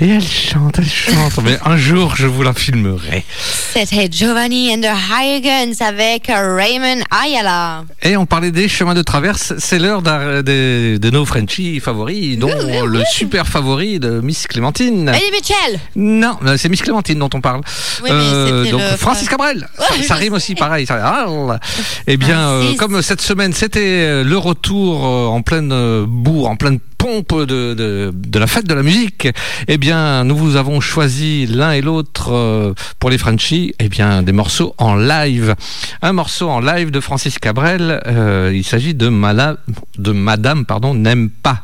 Et elle chante, elle chante. Mais un jour, je vous la filmerai. C'était Giovanni and the Huygens avec Raymond Ayala. Et on parlait des chemins de traverse. C'est l'heure de nos Frenchies favoris, dont le super favori de Miss Clémentine. Eddie Mitchell. Non, euh, c'est Miss Clémentine dont on parle. Euh, Oui, mais c'était donc le- Francis Cabrel. Ouais, ça, rime aussi pareil. ça- Ah, Eh bien, euh, comme cette semaine, c'était euh, le retour euh, en pleine euh, bourre, en pleine pompe de, de, de la fête de la musique, eh bien, nous vous avons choisi l'un et l'autre euh, pour les Frenchies, eh bien, des morceaux en live. Un morceau en live de Francis Cabrel. euh, il s'agit de, de Madame, pardon, n'aime pas.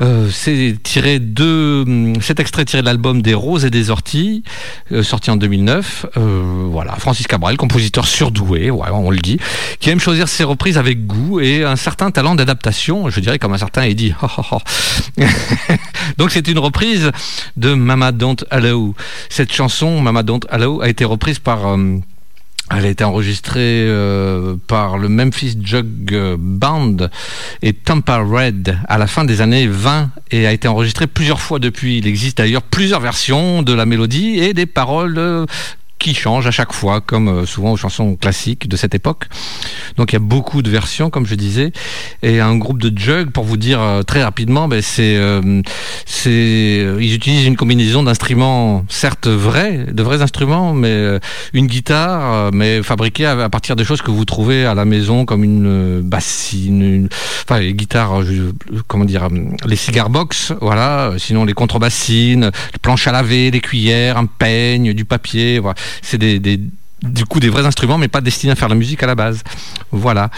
Euh, c'est tiré de hum, cet extrait tiré de l'album des Roses et des Orties, euh, sorti en 2009. Euh, voilà, Francis Cabrel, compositeur surdoué, on le dit, qui aime choisir ses reprises avec goût et un certain talent d'adaptation, je dirais comme un certain Eddie. Donc c'est une reprise de Mama Don't Allow. Cette chanson, Mama Don't Allow, a été reprise par euh, elle a été enregistrée euh, par le Memphis Jug Band et Tampa Red à la fin des années 20 et a été enregistrée plusieurs fois depuis. Il existe d'ailleurs plusieurs versions de la mélodie et des paroles euh, qui changent à chaque fois, comme euh, souvent aux chansons classiques de cette époque. Donc il y a beaucoup de versions, comme je disais, et un groupe de jug, pour vous dire euh, très rapidement, ben, c'est, euh, c'est, euh, ils utilisent une combinaison d'instruments, certes vrais, de vrais instruments, mais une guitare, mais fabriquée à, partir des choses que vous trouvez à la maison, comme une bassine, une, enfin les guitares, comment dire, les cigar box, voilà. Sinon les contrebassines, les planches à laver, les cuillères, un peigne, du papier, voilà. C'est des, du coup des vrais instruments mais pas destinés à faire la musique à la base. Voilà.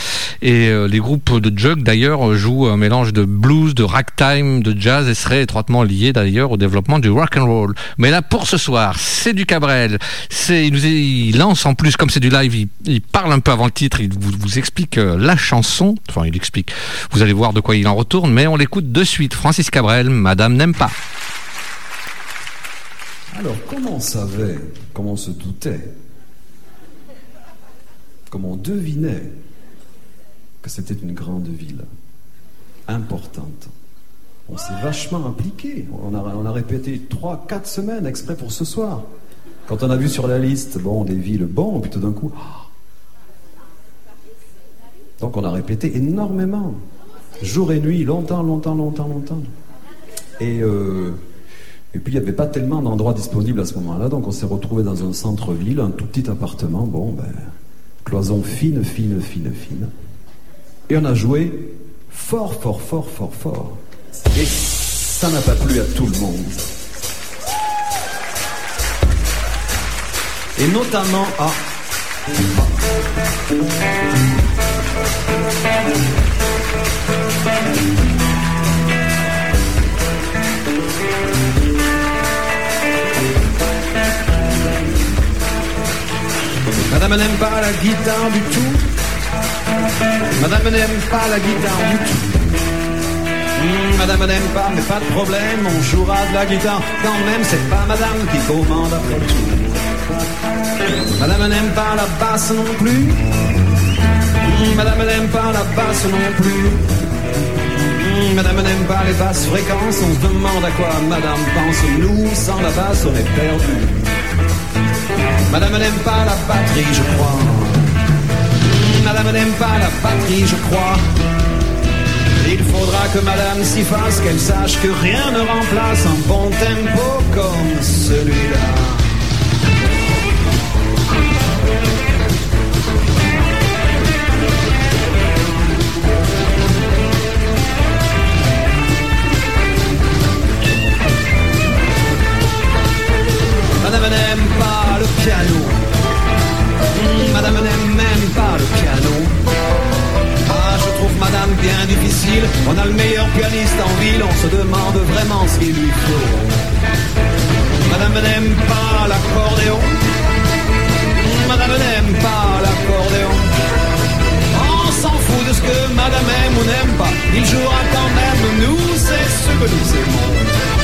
Et euh, les groupes de jug d'ailleurs jouent un mélange de blues de ragtime de jazz et seraient étroitement liés d'ailleurs au développement du rock and roll. Mais là pour ce soir c'est du Cabrel. C'est il lance en plus comme c'est du live il, parle un peu avant le titre il vous, vous explique euh, la chanson. Enfin il explique. Vous allez voir de quoi il en retourne mais on l'écoute de suite. Francis Cabrel Madame n'aime pas Alors, comment on savait, comment on se doutait, comment on devinait que c'était une grande ville, importante? On s'est vachement impliqué. On a, répété 3-4 semaines exprès pour ce soir. Quand on a vu sur la liste, bon, des villes, bon, puis tout d'un coup. ah. Donc on a répété énormément. Jour et nuit, longtemps, longtemps, longtemps, longtemps. Et, euh, et puis il n'y avait pas tellement d'endroits disponibles à ce moment-là, donc on s'est retrouvé dans un centre-ville, un tout petit appartement, bon, ben, cloison fine, fine, fine, fine. Et on a joué fort, fort, fort, fort, fort. Et ça n'a pas plu à tout le monde. Et notamment à... Madame n'aime pas la guitare du tout. Madame n'aime pas la guitare du tout. Hmm, Madame n'aime pas, mais pas de problème, on jouera de la guitare quand même, c'est pas madame qui commande après tout. Madame n'aime pas la basse non plus. Hmm, Madame n'aime pas la basse non plus. Hmm, Madame n'aime pas les basses fréquences, on se demande à quoi madame pense. Nous, sans la basse, on est perdu. Madame n'aime pas la batterie, je crois. Madame n'aime pas la batterie, je crois. Il faudra que Madame s'y fasse, qu'elle sache que rien ne remplace un bon tempo comme celui-là. On a le meilleur pianiste en ville, on se demande vraiment ce qu'il lui faut. Madame n'aime pas l'accordéon. Madame n'aime pas l'accordéon. On s'en fout de ce que Madame aime ou n'aime pas. Il jouera quand même. Nous, c'est ce que nous aimons.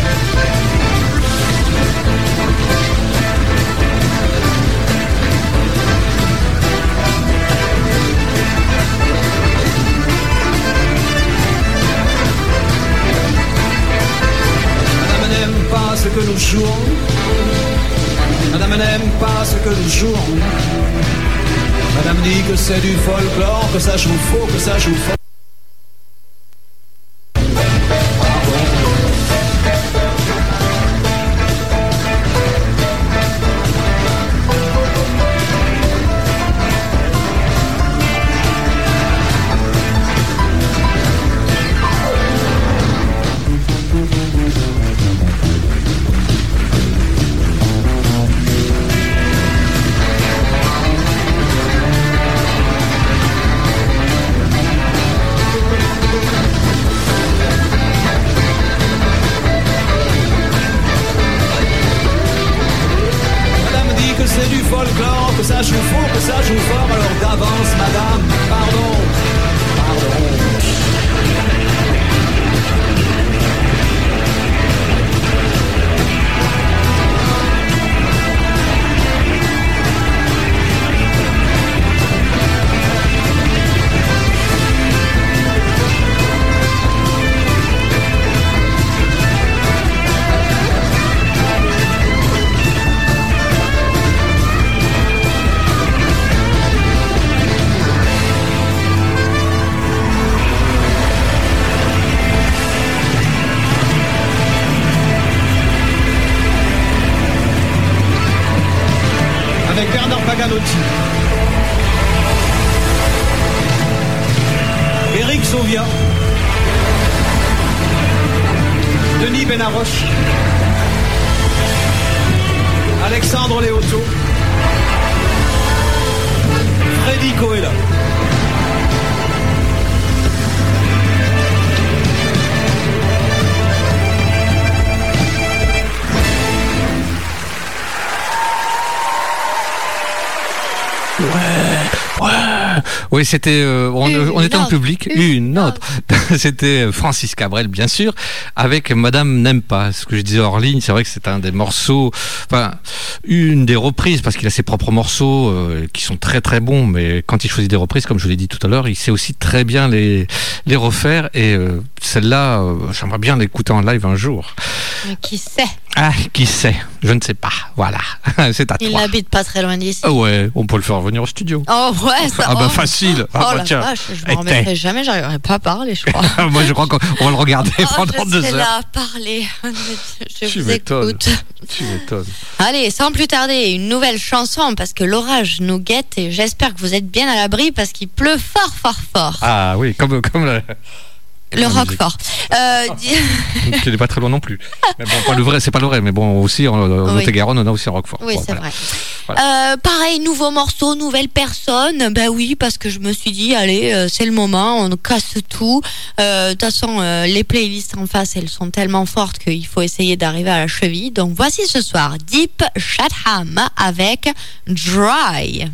Nous jouons. Madame n'aime pas ce que nous jouons. Madame dit que c'est du folklore, que ça joue faux, que ça joue faux. C'était. euh, on, on était en public. une Une autre. c'était Francis Cabrel, bien sûr, avec Madame n'aime pas. Ce que je disais hors ligne, c'est vrai que c'est un des morceaux. Enfin, une des reprises, parce qu'il a ses propres morceaux euh, qui sont très très bons, mais quand il choisit des reprises, comme je l'ai dit tout à l'heure, il sait aussi très bien les, les refaire. Et euh, celle-là, euh, j'aimerais bien l'écouter en live un jour. Mais qui sait? Ah, qui sait? Je ne sais pas. Voilà. c'est à Il toi. n'habite pas très loin d'ici. Ah ouais, on peut le faire revenir au studio. Oh ouais, ça. Ah bah oh. facile. Ah oh bah la tiens. vache, je Eh, m'en remettrai jamais, j'arriverai pas à parler, je crois. Moi, je crois qu'on va le regarder Oh, pendant je deux heures. là à parler. Je Tu vous m'étonnes. écoute. Tu m'étonnes. Allez, sans plus tarder, une nouvelle chanson parce que l'orage nous guette et j'espère que vous êtes bien à l'abri parce qu'il pleut fort, fort, fort. Ah oui, comme, comme la- Le. Roquefort. Euh, qui n'est pas très loin non plus. Mais bon, pas le vrai, c'est pas le vrai, mais bon, aussi en, en Oui. Lot-et-Garonne, on a aussi un Roquefort. Oui, Bon, c'est voilà. vrai. Voilà. Euh, pareil, nouveau morceau, nouvelle personne. Ben oui, parce que je me suis dit, allez, euh, c'est le moment, on casse tout. Euh, De toute façon, euh, les playlists en face, elles sont tellement fortes qu'il faut essayer d'arriver à la cheville. Donc voici ce soir Deep Chatham avec Dry.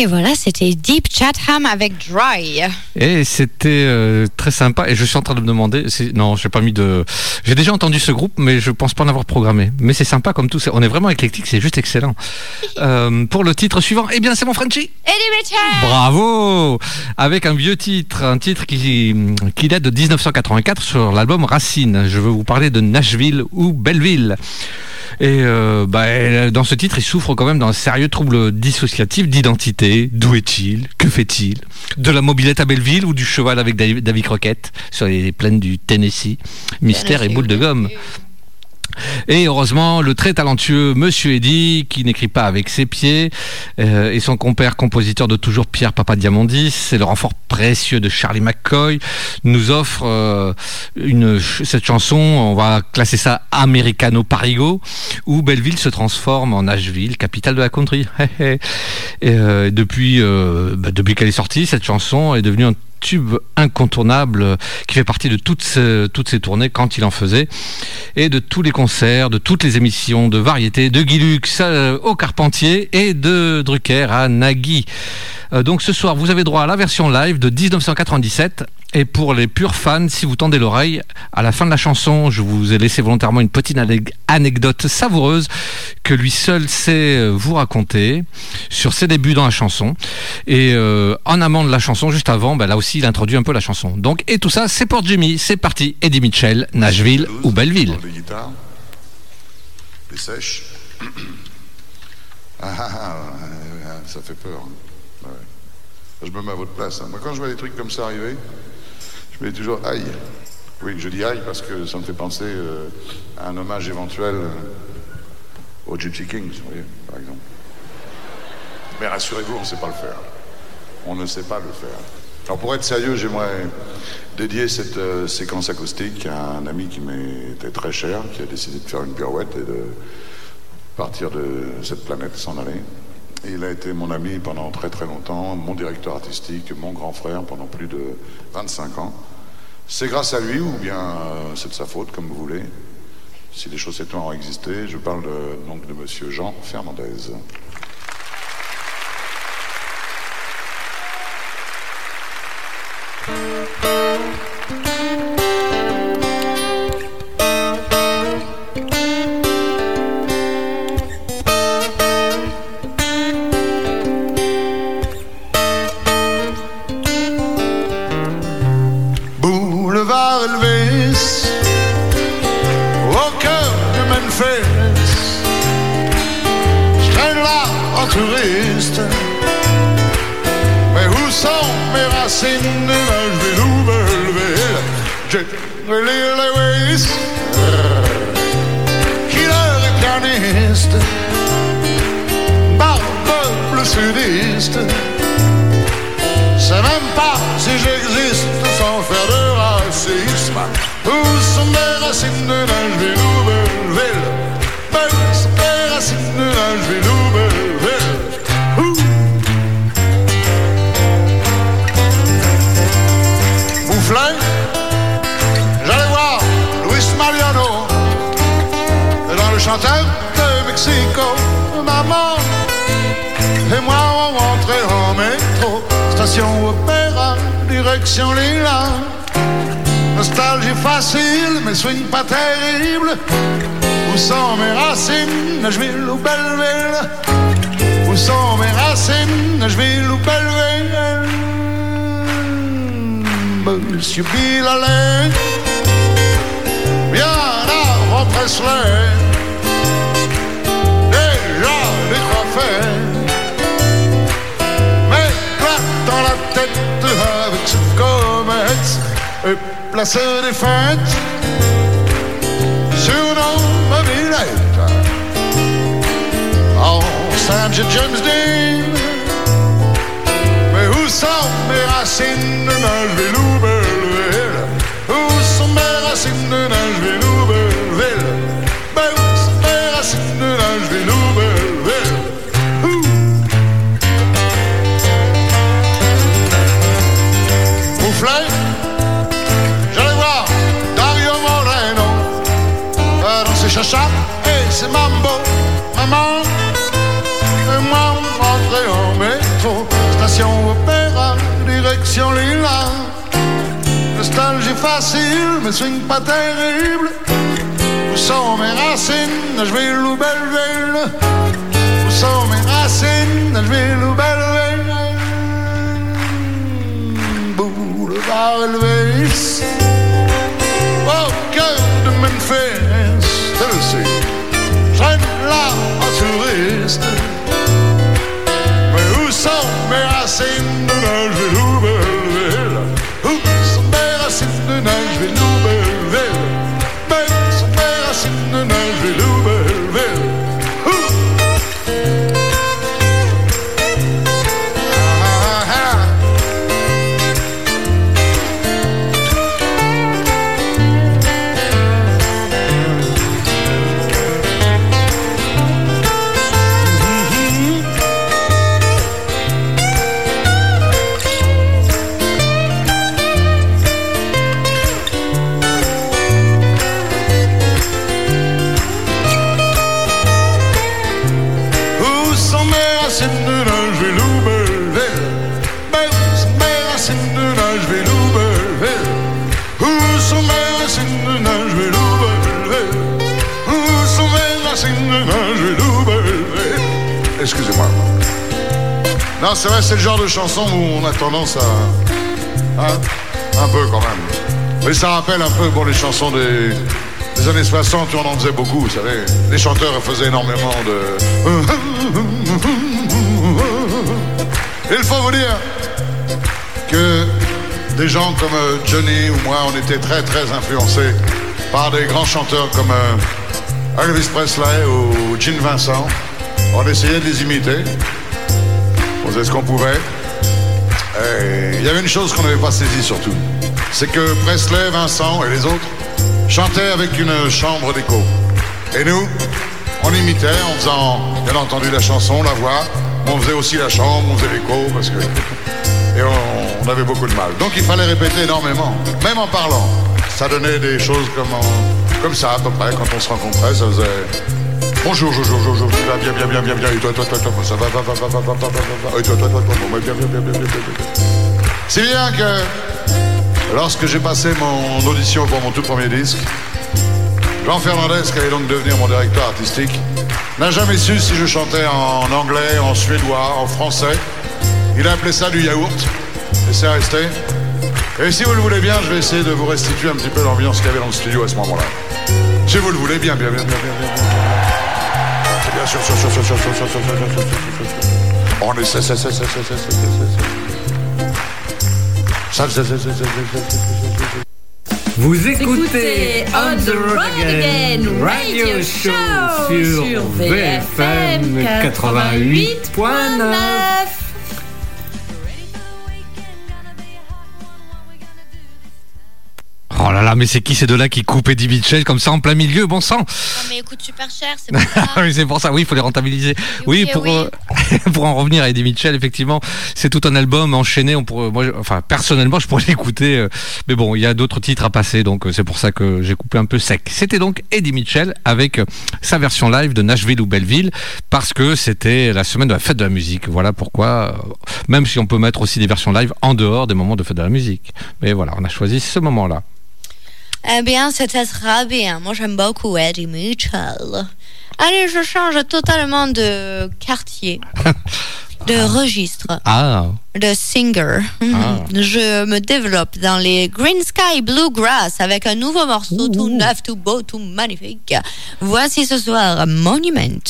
Et voilà, c'était Deep Chatham avec Dry. Et c'était euh, très sympa. Et je suis en train de me demander. Non, j'ai pas mis de. J'ai déjà entendu ce groupe, mais je pense pas en avoir programmé. Mais c'est sympa comme tout. On est vraiment éclectique, c'est juste excellent. Euh, pour le titre suivant, eh bien, c'est mon Frenchie. Eddie Mitchell Bravo Avec un vieux titre, un titre qui, qui date de 1984 sur l'album Racine. Je veux vous parler de Nashville ou Belleville. Et euh, bah, dans ce titre, il souffre quand même d'un sérieux trouble dissociatif d'identité. D'où est-il? Que fait-il? De la mobilette à Belleville ou du cheval avec David Crockett sur les plaines du Tennessee? Mystère et boule de gomme. Et heureusement, le très talentueux Monsieur Eddy, qui n'écrit pas avec ses pieds, euh, et son compère compositeur de toujours Pierre Papadiamondis, et le renfort précieux de Charlie McCoy, nous offre euh, cette chanson, on va classer ça Americano-Parigo, où Belleville se transforme en Nashville, capitale de la country. euh, bah, depuis qu'elle est sortie, cette chanson est devenue un tube incontournable qui fait partie de toutes ces, toutes ces tournées quand il en faisait et de tous les concerts, de toutes les émissions de variété, de Guy Lux euh, au Carpentier et de Drucker à Nagui. Euh, donc ce soir, vous avez droit à la version live de 1997. Et pour les purs fans, si vous tendez l'oreille, à la fin de la chanson, je vous ai laissé volontairement une petite anec- anecdote savoureuse que lui seul sait euh, vous raconter sur ses débuts dans la chanson. Et euh, en amont de la chanson, juste avant, ben, là aussi, il introduit un peu la chanson. Donc, et tout ça, c'est pour Jimmy, c'est parti. Eddie Mitchell, Nashville ou Belleville. Les guitares, les sèches. Ah, ah, ah, ah, ça fait peur. hein. Ouais. Je me mets à votre place. hein. Moi, quand je vois des trucs comme ça arriver, je me dis toujours aïe. Oui, je dis aïe parce que ça me fait penser euh, à un hommage éventuel euh, aux Gypsy Kings, vous voyez, par exemple. Mais rassurez-vous, on ne sait pas le faire. On ne sait pas le faire. Alors pour être sérieux, j'aimerais dédier cette euh, séquence acoustique à un ami qui m'était très cher, qui a décidé de faire une pirouette et de partir de cette planète, s'en aller. Il a été mon ami pendant très très longtemps, mon directeur artistique, mon grand frère pendant plus de 25 ans. C'est grâce à lui ou bien euh, c'est de sa faute, comme vous voulez. Si les chaussettes ont existé, je parle donc de monsieur Jean Fernandez. Mais swing pas terrible. Où sont mes racines, Nashville ou Belleville? Où sont mes racines, Nashville ou Belleville? Boulevard Elvis. Au cœur de Memphis, Tennessee. Là en touriste. Mais où sont mes racines? De Nashville? Où sont mes racines de Nashville Non, c'est vrai, c'est le genre de chanson où on a tendance à... Un peu quand même. Mais ça rappelle un peu, les chansons des, des années 60, on en faisait beaucoup, vous savez. Les chanteurs faisaient énormément de... Il faut vous dire que des gens comme euh, Johnny ou moi, on était très très influencés par des grands chanteurs comme euh, Elvis Presley ou Gene Vincent. On essayait de les imiter. Faisait ce qu'on pouvait. Il y avait une chose qu'on n'avait pas saisie surtout. C'est que Presley, Vincent et les autres chantaient avec une chambre d'écho. Et nous, on imitait en faisant, bien entendu, la chanson, la voix. On faisait aussi la chambre, on faisait l'écho parce que. Et on, avait beaucoup de mal. Donc il fallait répéter énormément, même en parlant. Ça donnait des choses comme, comme ça à peu près. Quand on se rencontrait, ça faisait. Bonjour, bonjour, bonjour, tu bien, bien, bien, bien, bien, et toi, toi, toi, toi, ça va, va, va, va, va, va, va, va, et toi, toi, toi, toi, bien, bien, bien, bien, bien, bien. C'est bien que lorsque j'ai passé mon audition pour mon tout premier disque, Jean Fernandez, qui allait donc devenir mon directeur artistique, n'a jamais su si je chantais en anglais, en suédois, en français. Il a appelé ça du yaourt, et c'est resté. Et si vous le voulez bien, je vais essayer de vous restituer un petit peu l'ambiance qu'il y avait dans le studio à ce moment-là. Si vous le voulez bien, bien, bien, bien, bien, bien. Bien. C'est bien sûr, sûr, sûr, sûr, sûr, sûr, sûr, sûr, sûr, sûr, sûr, sûr, sûr, sûr. On est ça, ça, ça, ça, ça, ça, ça, ça, ça. Ça, ça, ça, ça, ça, ça, ça, ça, ça. Vous écoutez On the Road Again Radio Show sur VFM 88.9. Oh là là, mais c'est qui ces deux-là qui coupent Eddie Mitchell comme ça en plein milieu, bon sang Non, mais il coûte super cher, c'est pour ça. oui, c'est pour ça, oui, il faut les rentabiliser. Oui, oui, pour, oui. euh, pour en revenir à Eddie Mitchell, effectivement, c'est tout un album enchaîné. On pourrait, moi, je- enfin, personnellement, je pourrais l'écouter, euh, mais bon, il y a d'autres titres à passer, donc euh, c'est pour ça que j'ai coupé un peu sec. C'était donc Eddie Mitchell avec sa version live de Nashville ou Belleville, parce que c'était la semaine de la fête de la musique. Voilà pourquoi, euh, même si on peut mettre aussi des versions live en dehors des moments de fête de la musique. Mais voilà, on a choisi ce moment-là. Eh bien, c'était très bien. Moi, j'aime beaucoup Eddie Mitchell. Allez, je change totalement de quartier, de registre, Ah, de singer. Ah. Je me développe dans les Green Sky Bluegrass avec un nouveau morceau tout neuf, tout beau, tout magnifique. Voici ce soir Monument.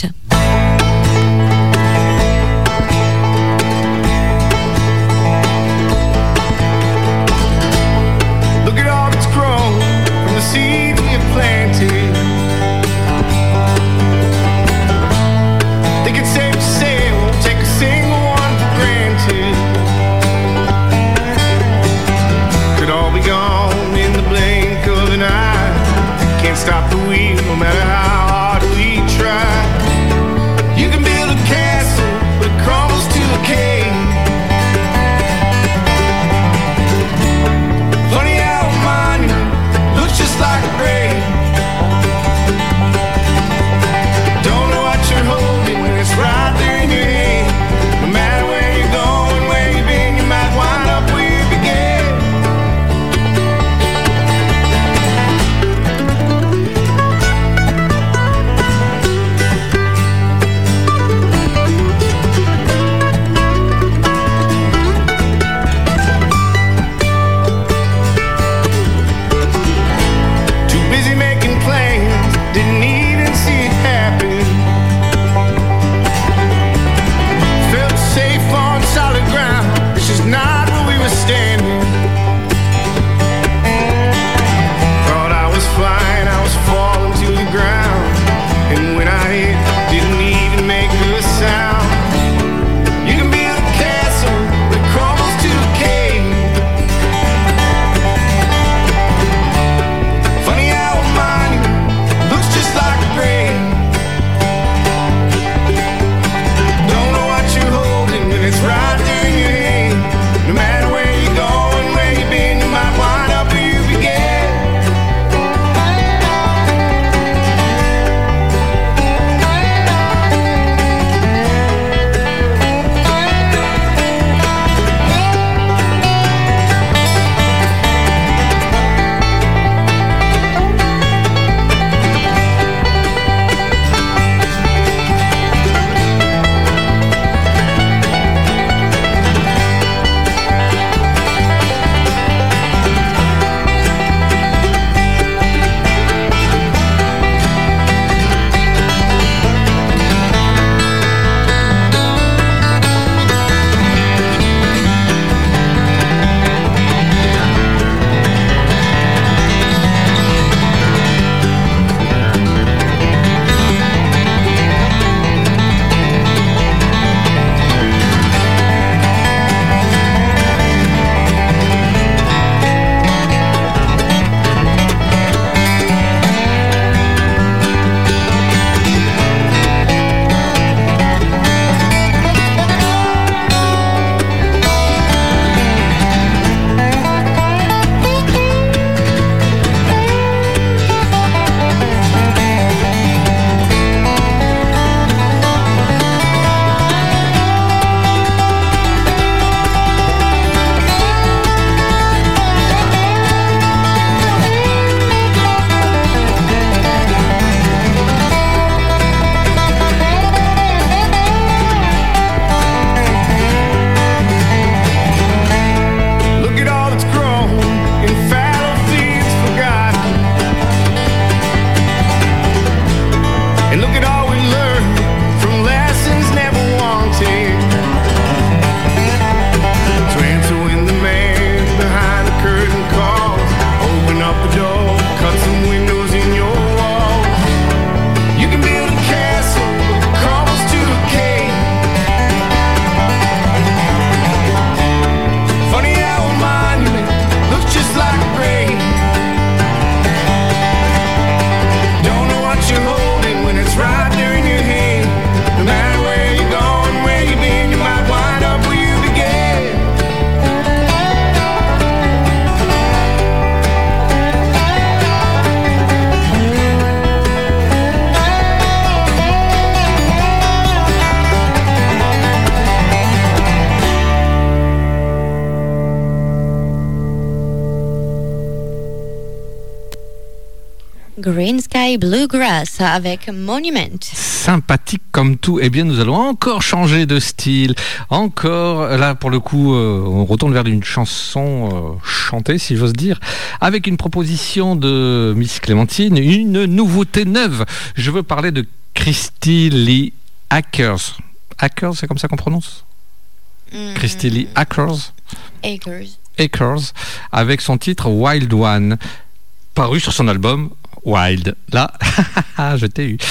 Sky Bluegrass avec Monument. sympathique comme tout, eh bien nous allons encore changer de style. Encore, là pour le coup, euh, on retourne vers une chanson euh, chantée, si j'ose dire, avec une proposition de Miss Clémentine, une nouveauté neuve. Je veux parler de Christy Lee Ackers. Ackers, c'est comme ça qu'on prononce? Mm. Christy Lee Ackers. Acres. Akers avec son titre Wild One, paru sur son album Wild. Là, je t'ai eu.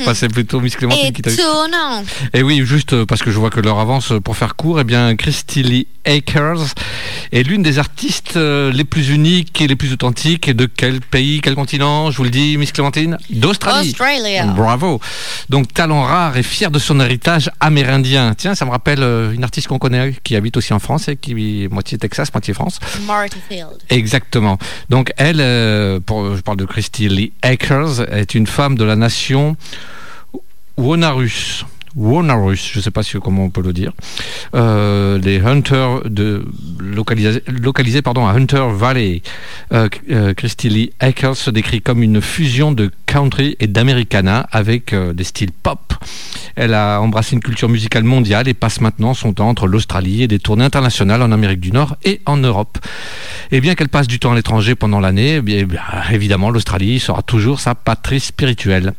Enfin, c'est plutôt Miss Clémentine qui t'a eu. Étonnant. Et oui, juste euh, parce que je vois que l'heure avance euh, pour faire court, eh bien, Christy Lee Akers est l'une des artistes euh, les plus uniques et les plus authentiques. De quel pays, quel continent Je vous le dis, Miss Clémentine? D'Australie. Bravo. Donc, talent rare et fier de son héritage amérindien. Tiens, ça me rappelle une artiste qu'on connaît, qui habite aussi en France et qui est moitié Texas, moitié France. Marty Field. Exactement. Donc elle, pour, je parle de Christy Lee Akers, est une femme de la nation Wonarus. Wonarus, je ne sais pas comment on peut le dire. Euh, les Hunters de localisés, localisés pardon, à Hunter Valley. Euh, euh, Christy Lee Akers se décrit comme une fusion de country et d'americana avec des styles pop. Elle a embrassé une culture musicale mondiale et passe maintenant son temps entre l'Australie et des tournées internationales en Amérique du Nord et en Europe. Et bien qu'elle passe du temps à l'étranger pendant l'année, eh évidemment l'Australie sera toujours sa patrie spirituelle.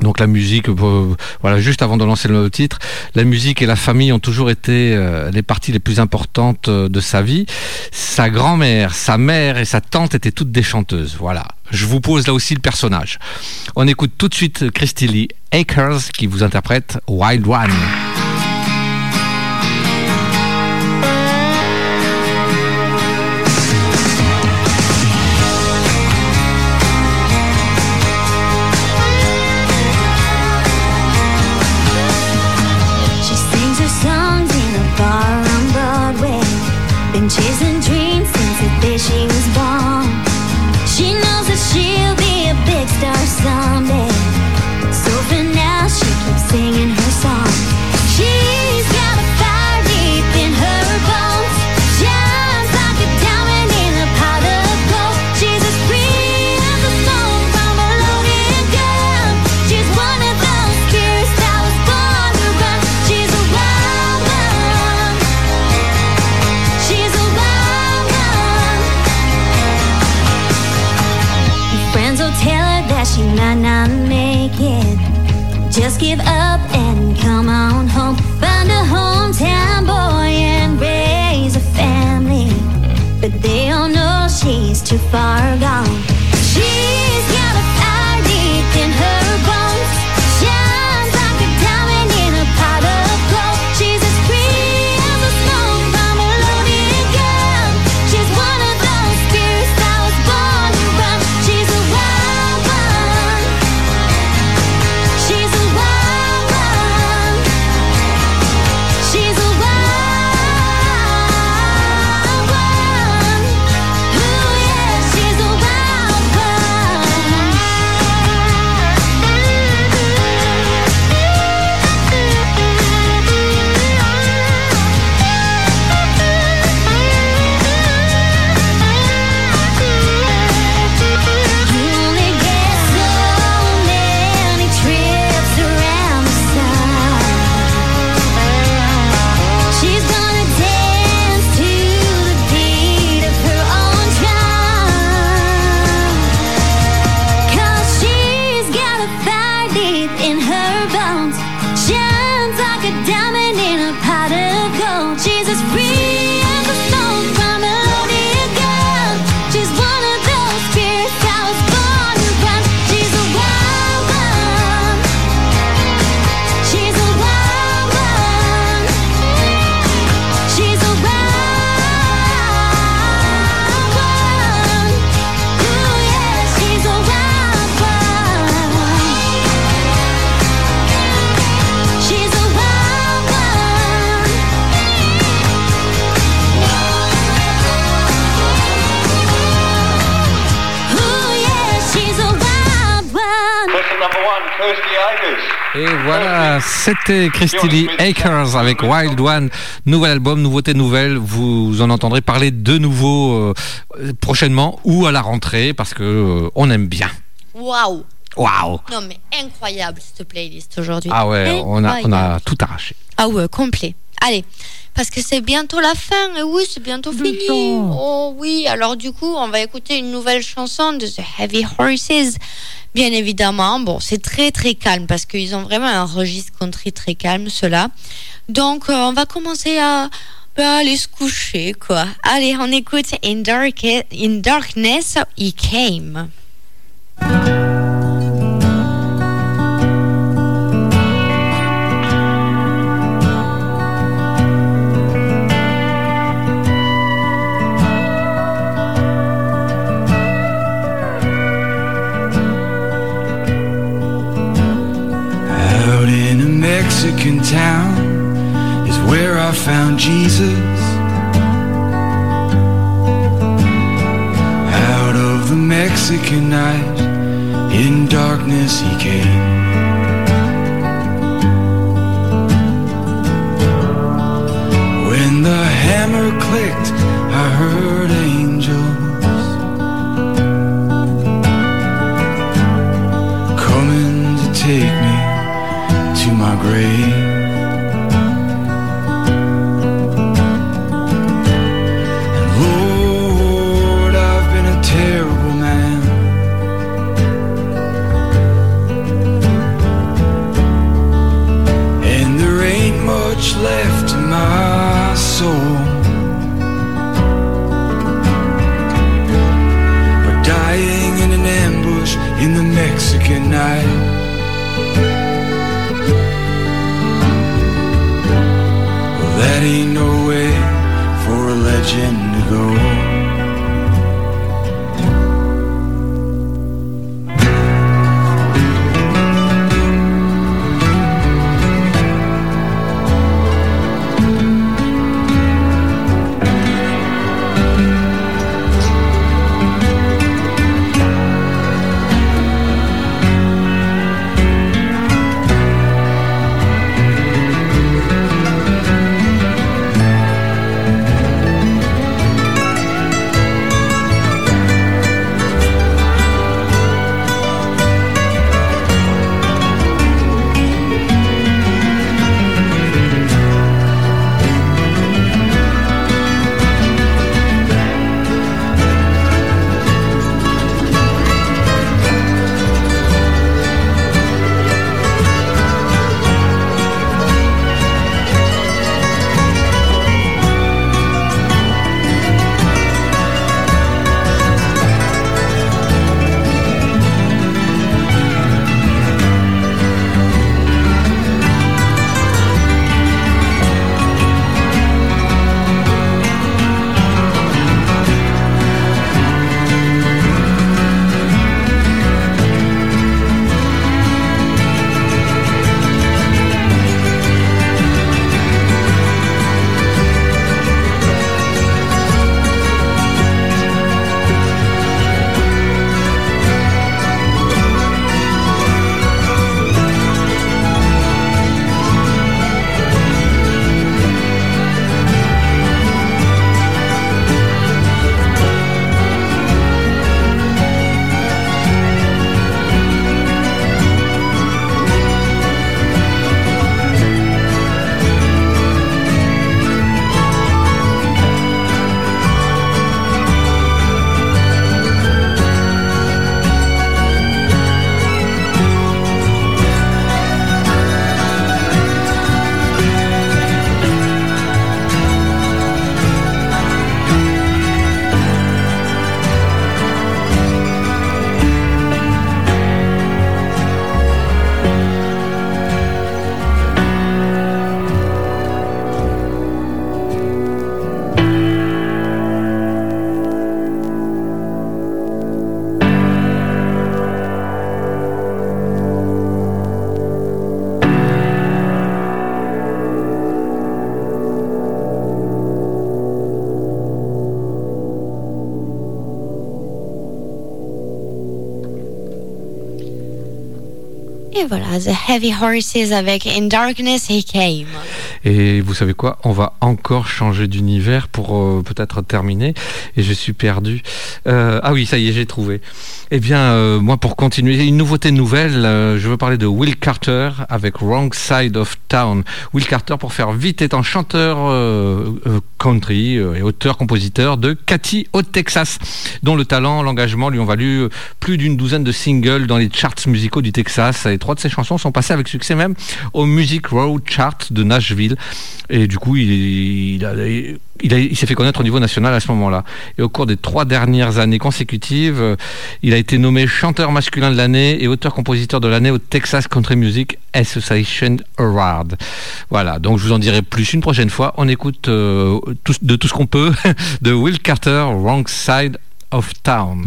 Donc la musique, euh, voilà, juste avant de lancer le titre, la musique et la famille ont toujours été euh, les parties les plus importantes euh, de sa vie. Sa grand-mère, sa mère et sa tante étaient toutes des chanteuses. Voilà. Je vous pose là aussi le personnage. On écoute tout de suite Christy Lee Akers qui vous interprète Wild One. C'était Christy Lee Akers avec Wild One, nouvel album, nouveauté nouvelle. Vous en entendrez parler de nouveau euh, prochainement ou à la rentrée parce que euh, on aime bien. Waouh Waouh Non mais incroyable cette playlist aujourd'hui. Ah ouais, on a, on a tout arraché. Ah ouais, complet. Allez, parce que c'est bientôt la fin. Et oui, c'est bientôt fini. Oh oui, alors du coup, on va écouter une nouvelle chanson de The Heavy Horses. Bien évidemment, bon, c'est très très calme parce qu'ils ont vraiment un registre country très calme, ceux-là. Donc, euh, on va commencer à bah, aller se coucher, quoi. Allez, on écoute In, Dark In Darkness, He Came. Mexican town is where I found Jesus. Out of the Mexican night, in darkness he came. When the hammer clicked, I heard Rain. Voilà, The Heavy Horses avec In Darkness He Came. Et vous savez quoi On va encore changer d'univers pour euh, peut-être terminer. Et je suis perdu. Euh, ah oui, ça y est, j'ai trouvé. Eh bien, euh, moi, pour continuer, une nouveauté nouvelle, euh, je veux parler de Will Carter avec Wrong Side of Town. Will Carter, pour faire vite, est un chanteur euh, country et auteur-compositeur de Cathy au Texas, dont le talent, l'engagement lui ont valu plus d'une douzaine de singles dans les charts musicaux du Texas. Et trois de ses chansons sont passées avec succès même au Music Row Chart de Nashville. Et du coup, il, il a- il s'est fait connaître au niveau national à ce moment-là. Et au cours des trois dernières années consécutives, euh, il a été nommé chanteur masculin de l'année et auteur-compositeur de l'année au Texas Country Music Association Award. Voilà, donc je vous en dirai plus une prochaine fois. On écoute euh, de tout ce qu'on peut de Will Carter, Wrong Side of Town.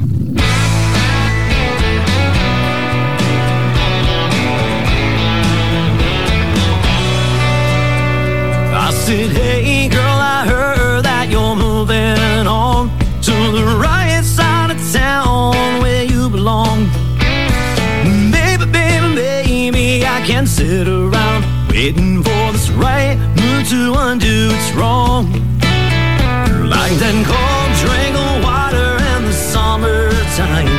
Baby, sit around waiting for this right mood to undo its wrong. Like that cold drink of water in the summertime.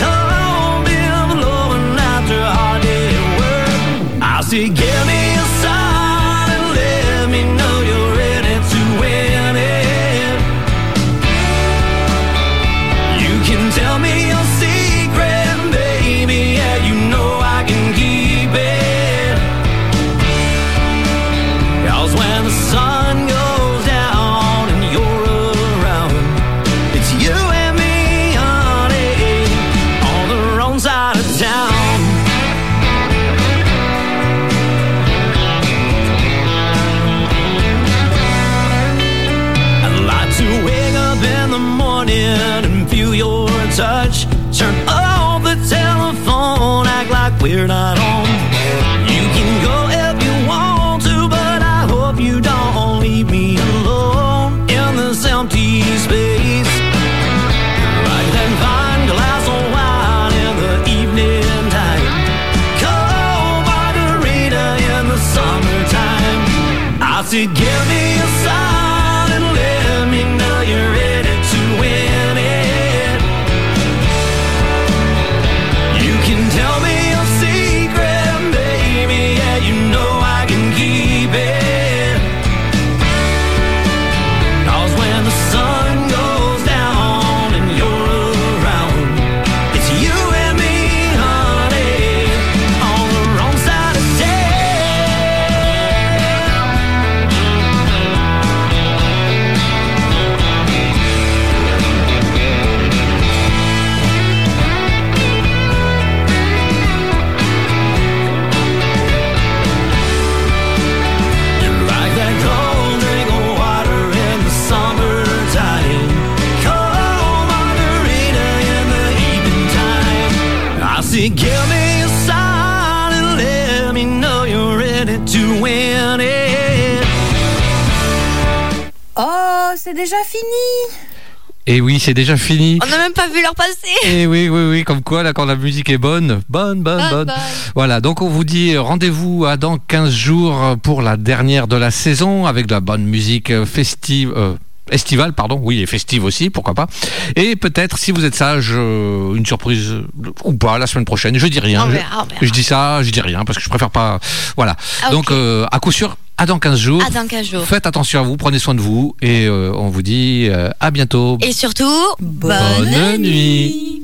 Cold beer of loving after a hard day at work. I say, fini Et oui, c'est déjà fini. On n'a même pas vu leur passer. Et oui, oui, oui, comme quoi, là, quand la musique est bonne, bonne, bonne, Bonne. Voilà, donc on vous dit rendez-vous à dans 15 jours pour la dernière de la saison avec de la bonne musique festive. euh, estivale, pardon, oui, et festive aussi, pourquoi pas. Et peut-être, si vous êtes sage, euh, une surprise euh, ou pas la semaine prochaine. Je dis rien. On Je- verra, on verra. Je, dis ça, je dis rien parce que je préfère pas. Voilà. Ah. Donc, euh, à coup sûr, à dans 15 jours. À dans 15 jours. Faites attention à vous, prenez soin de vous et euh, on vous dit à bientôt. Et surtout, Bonne nuit.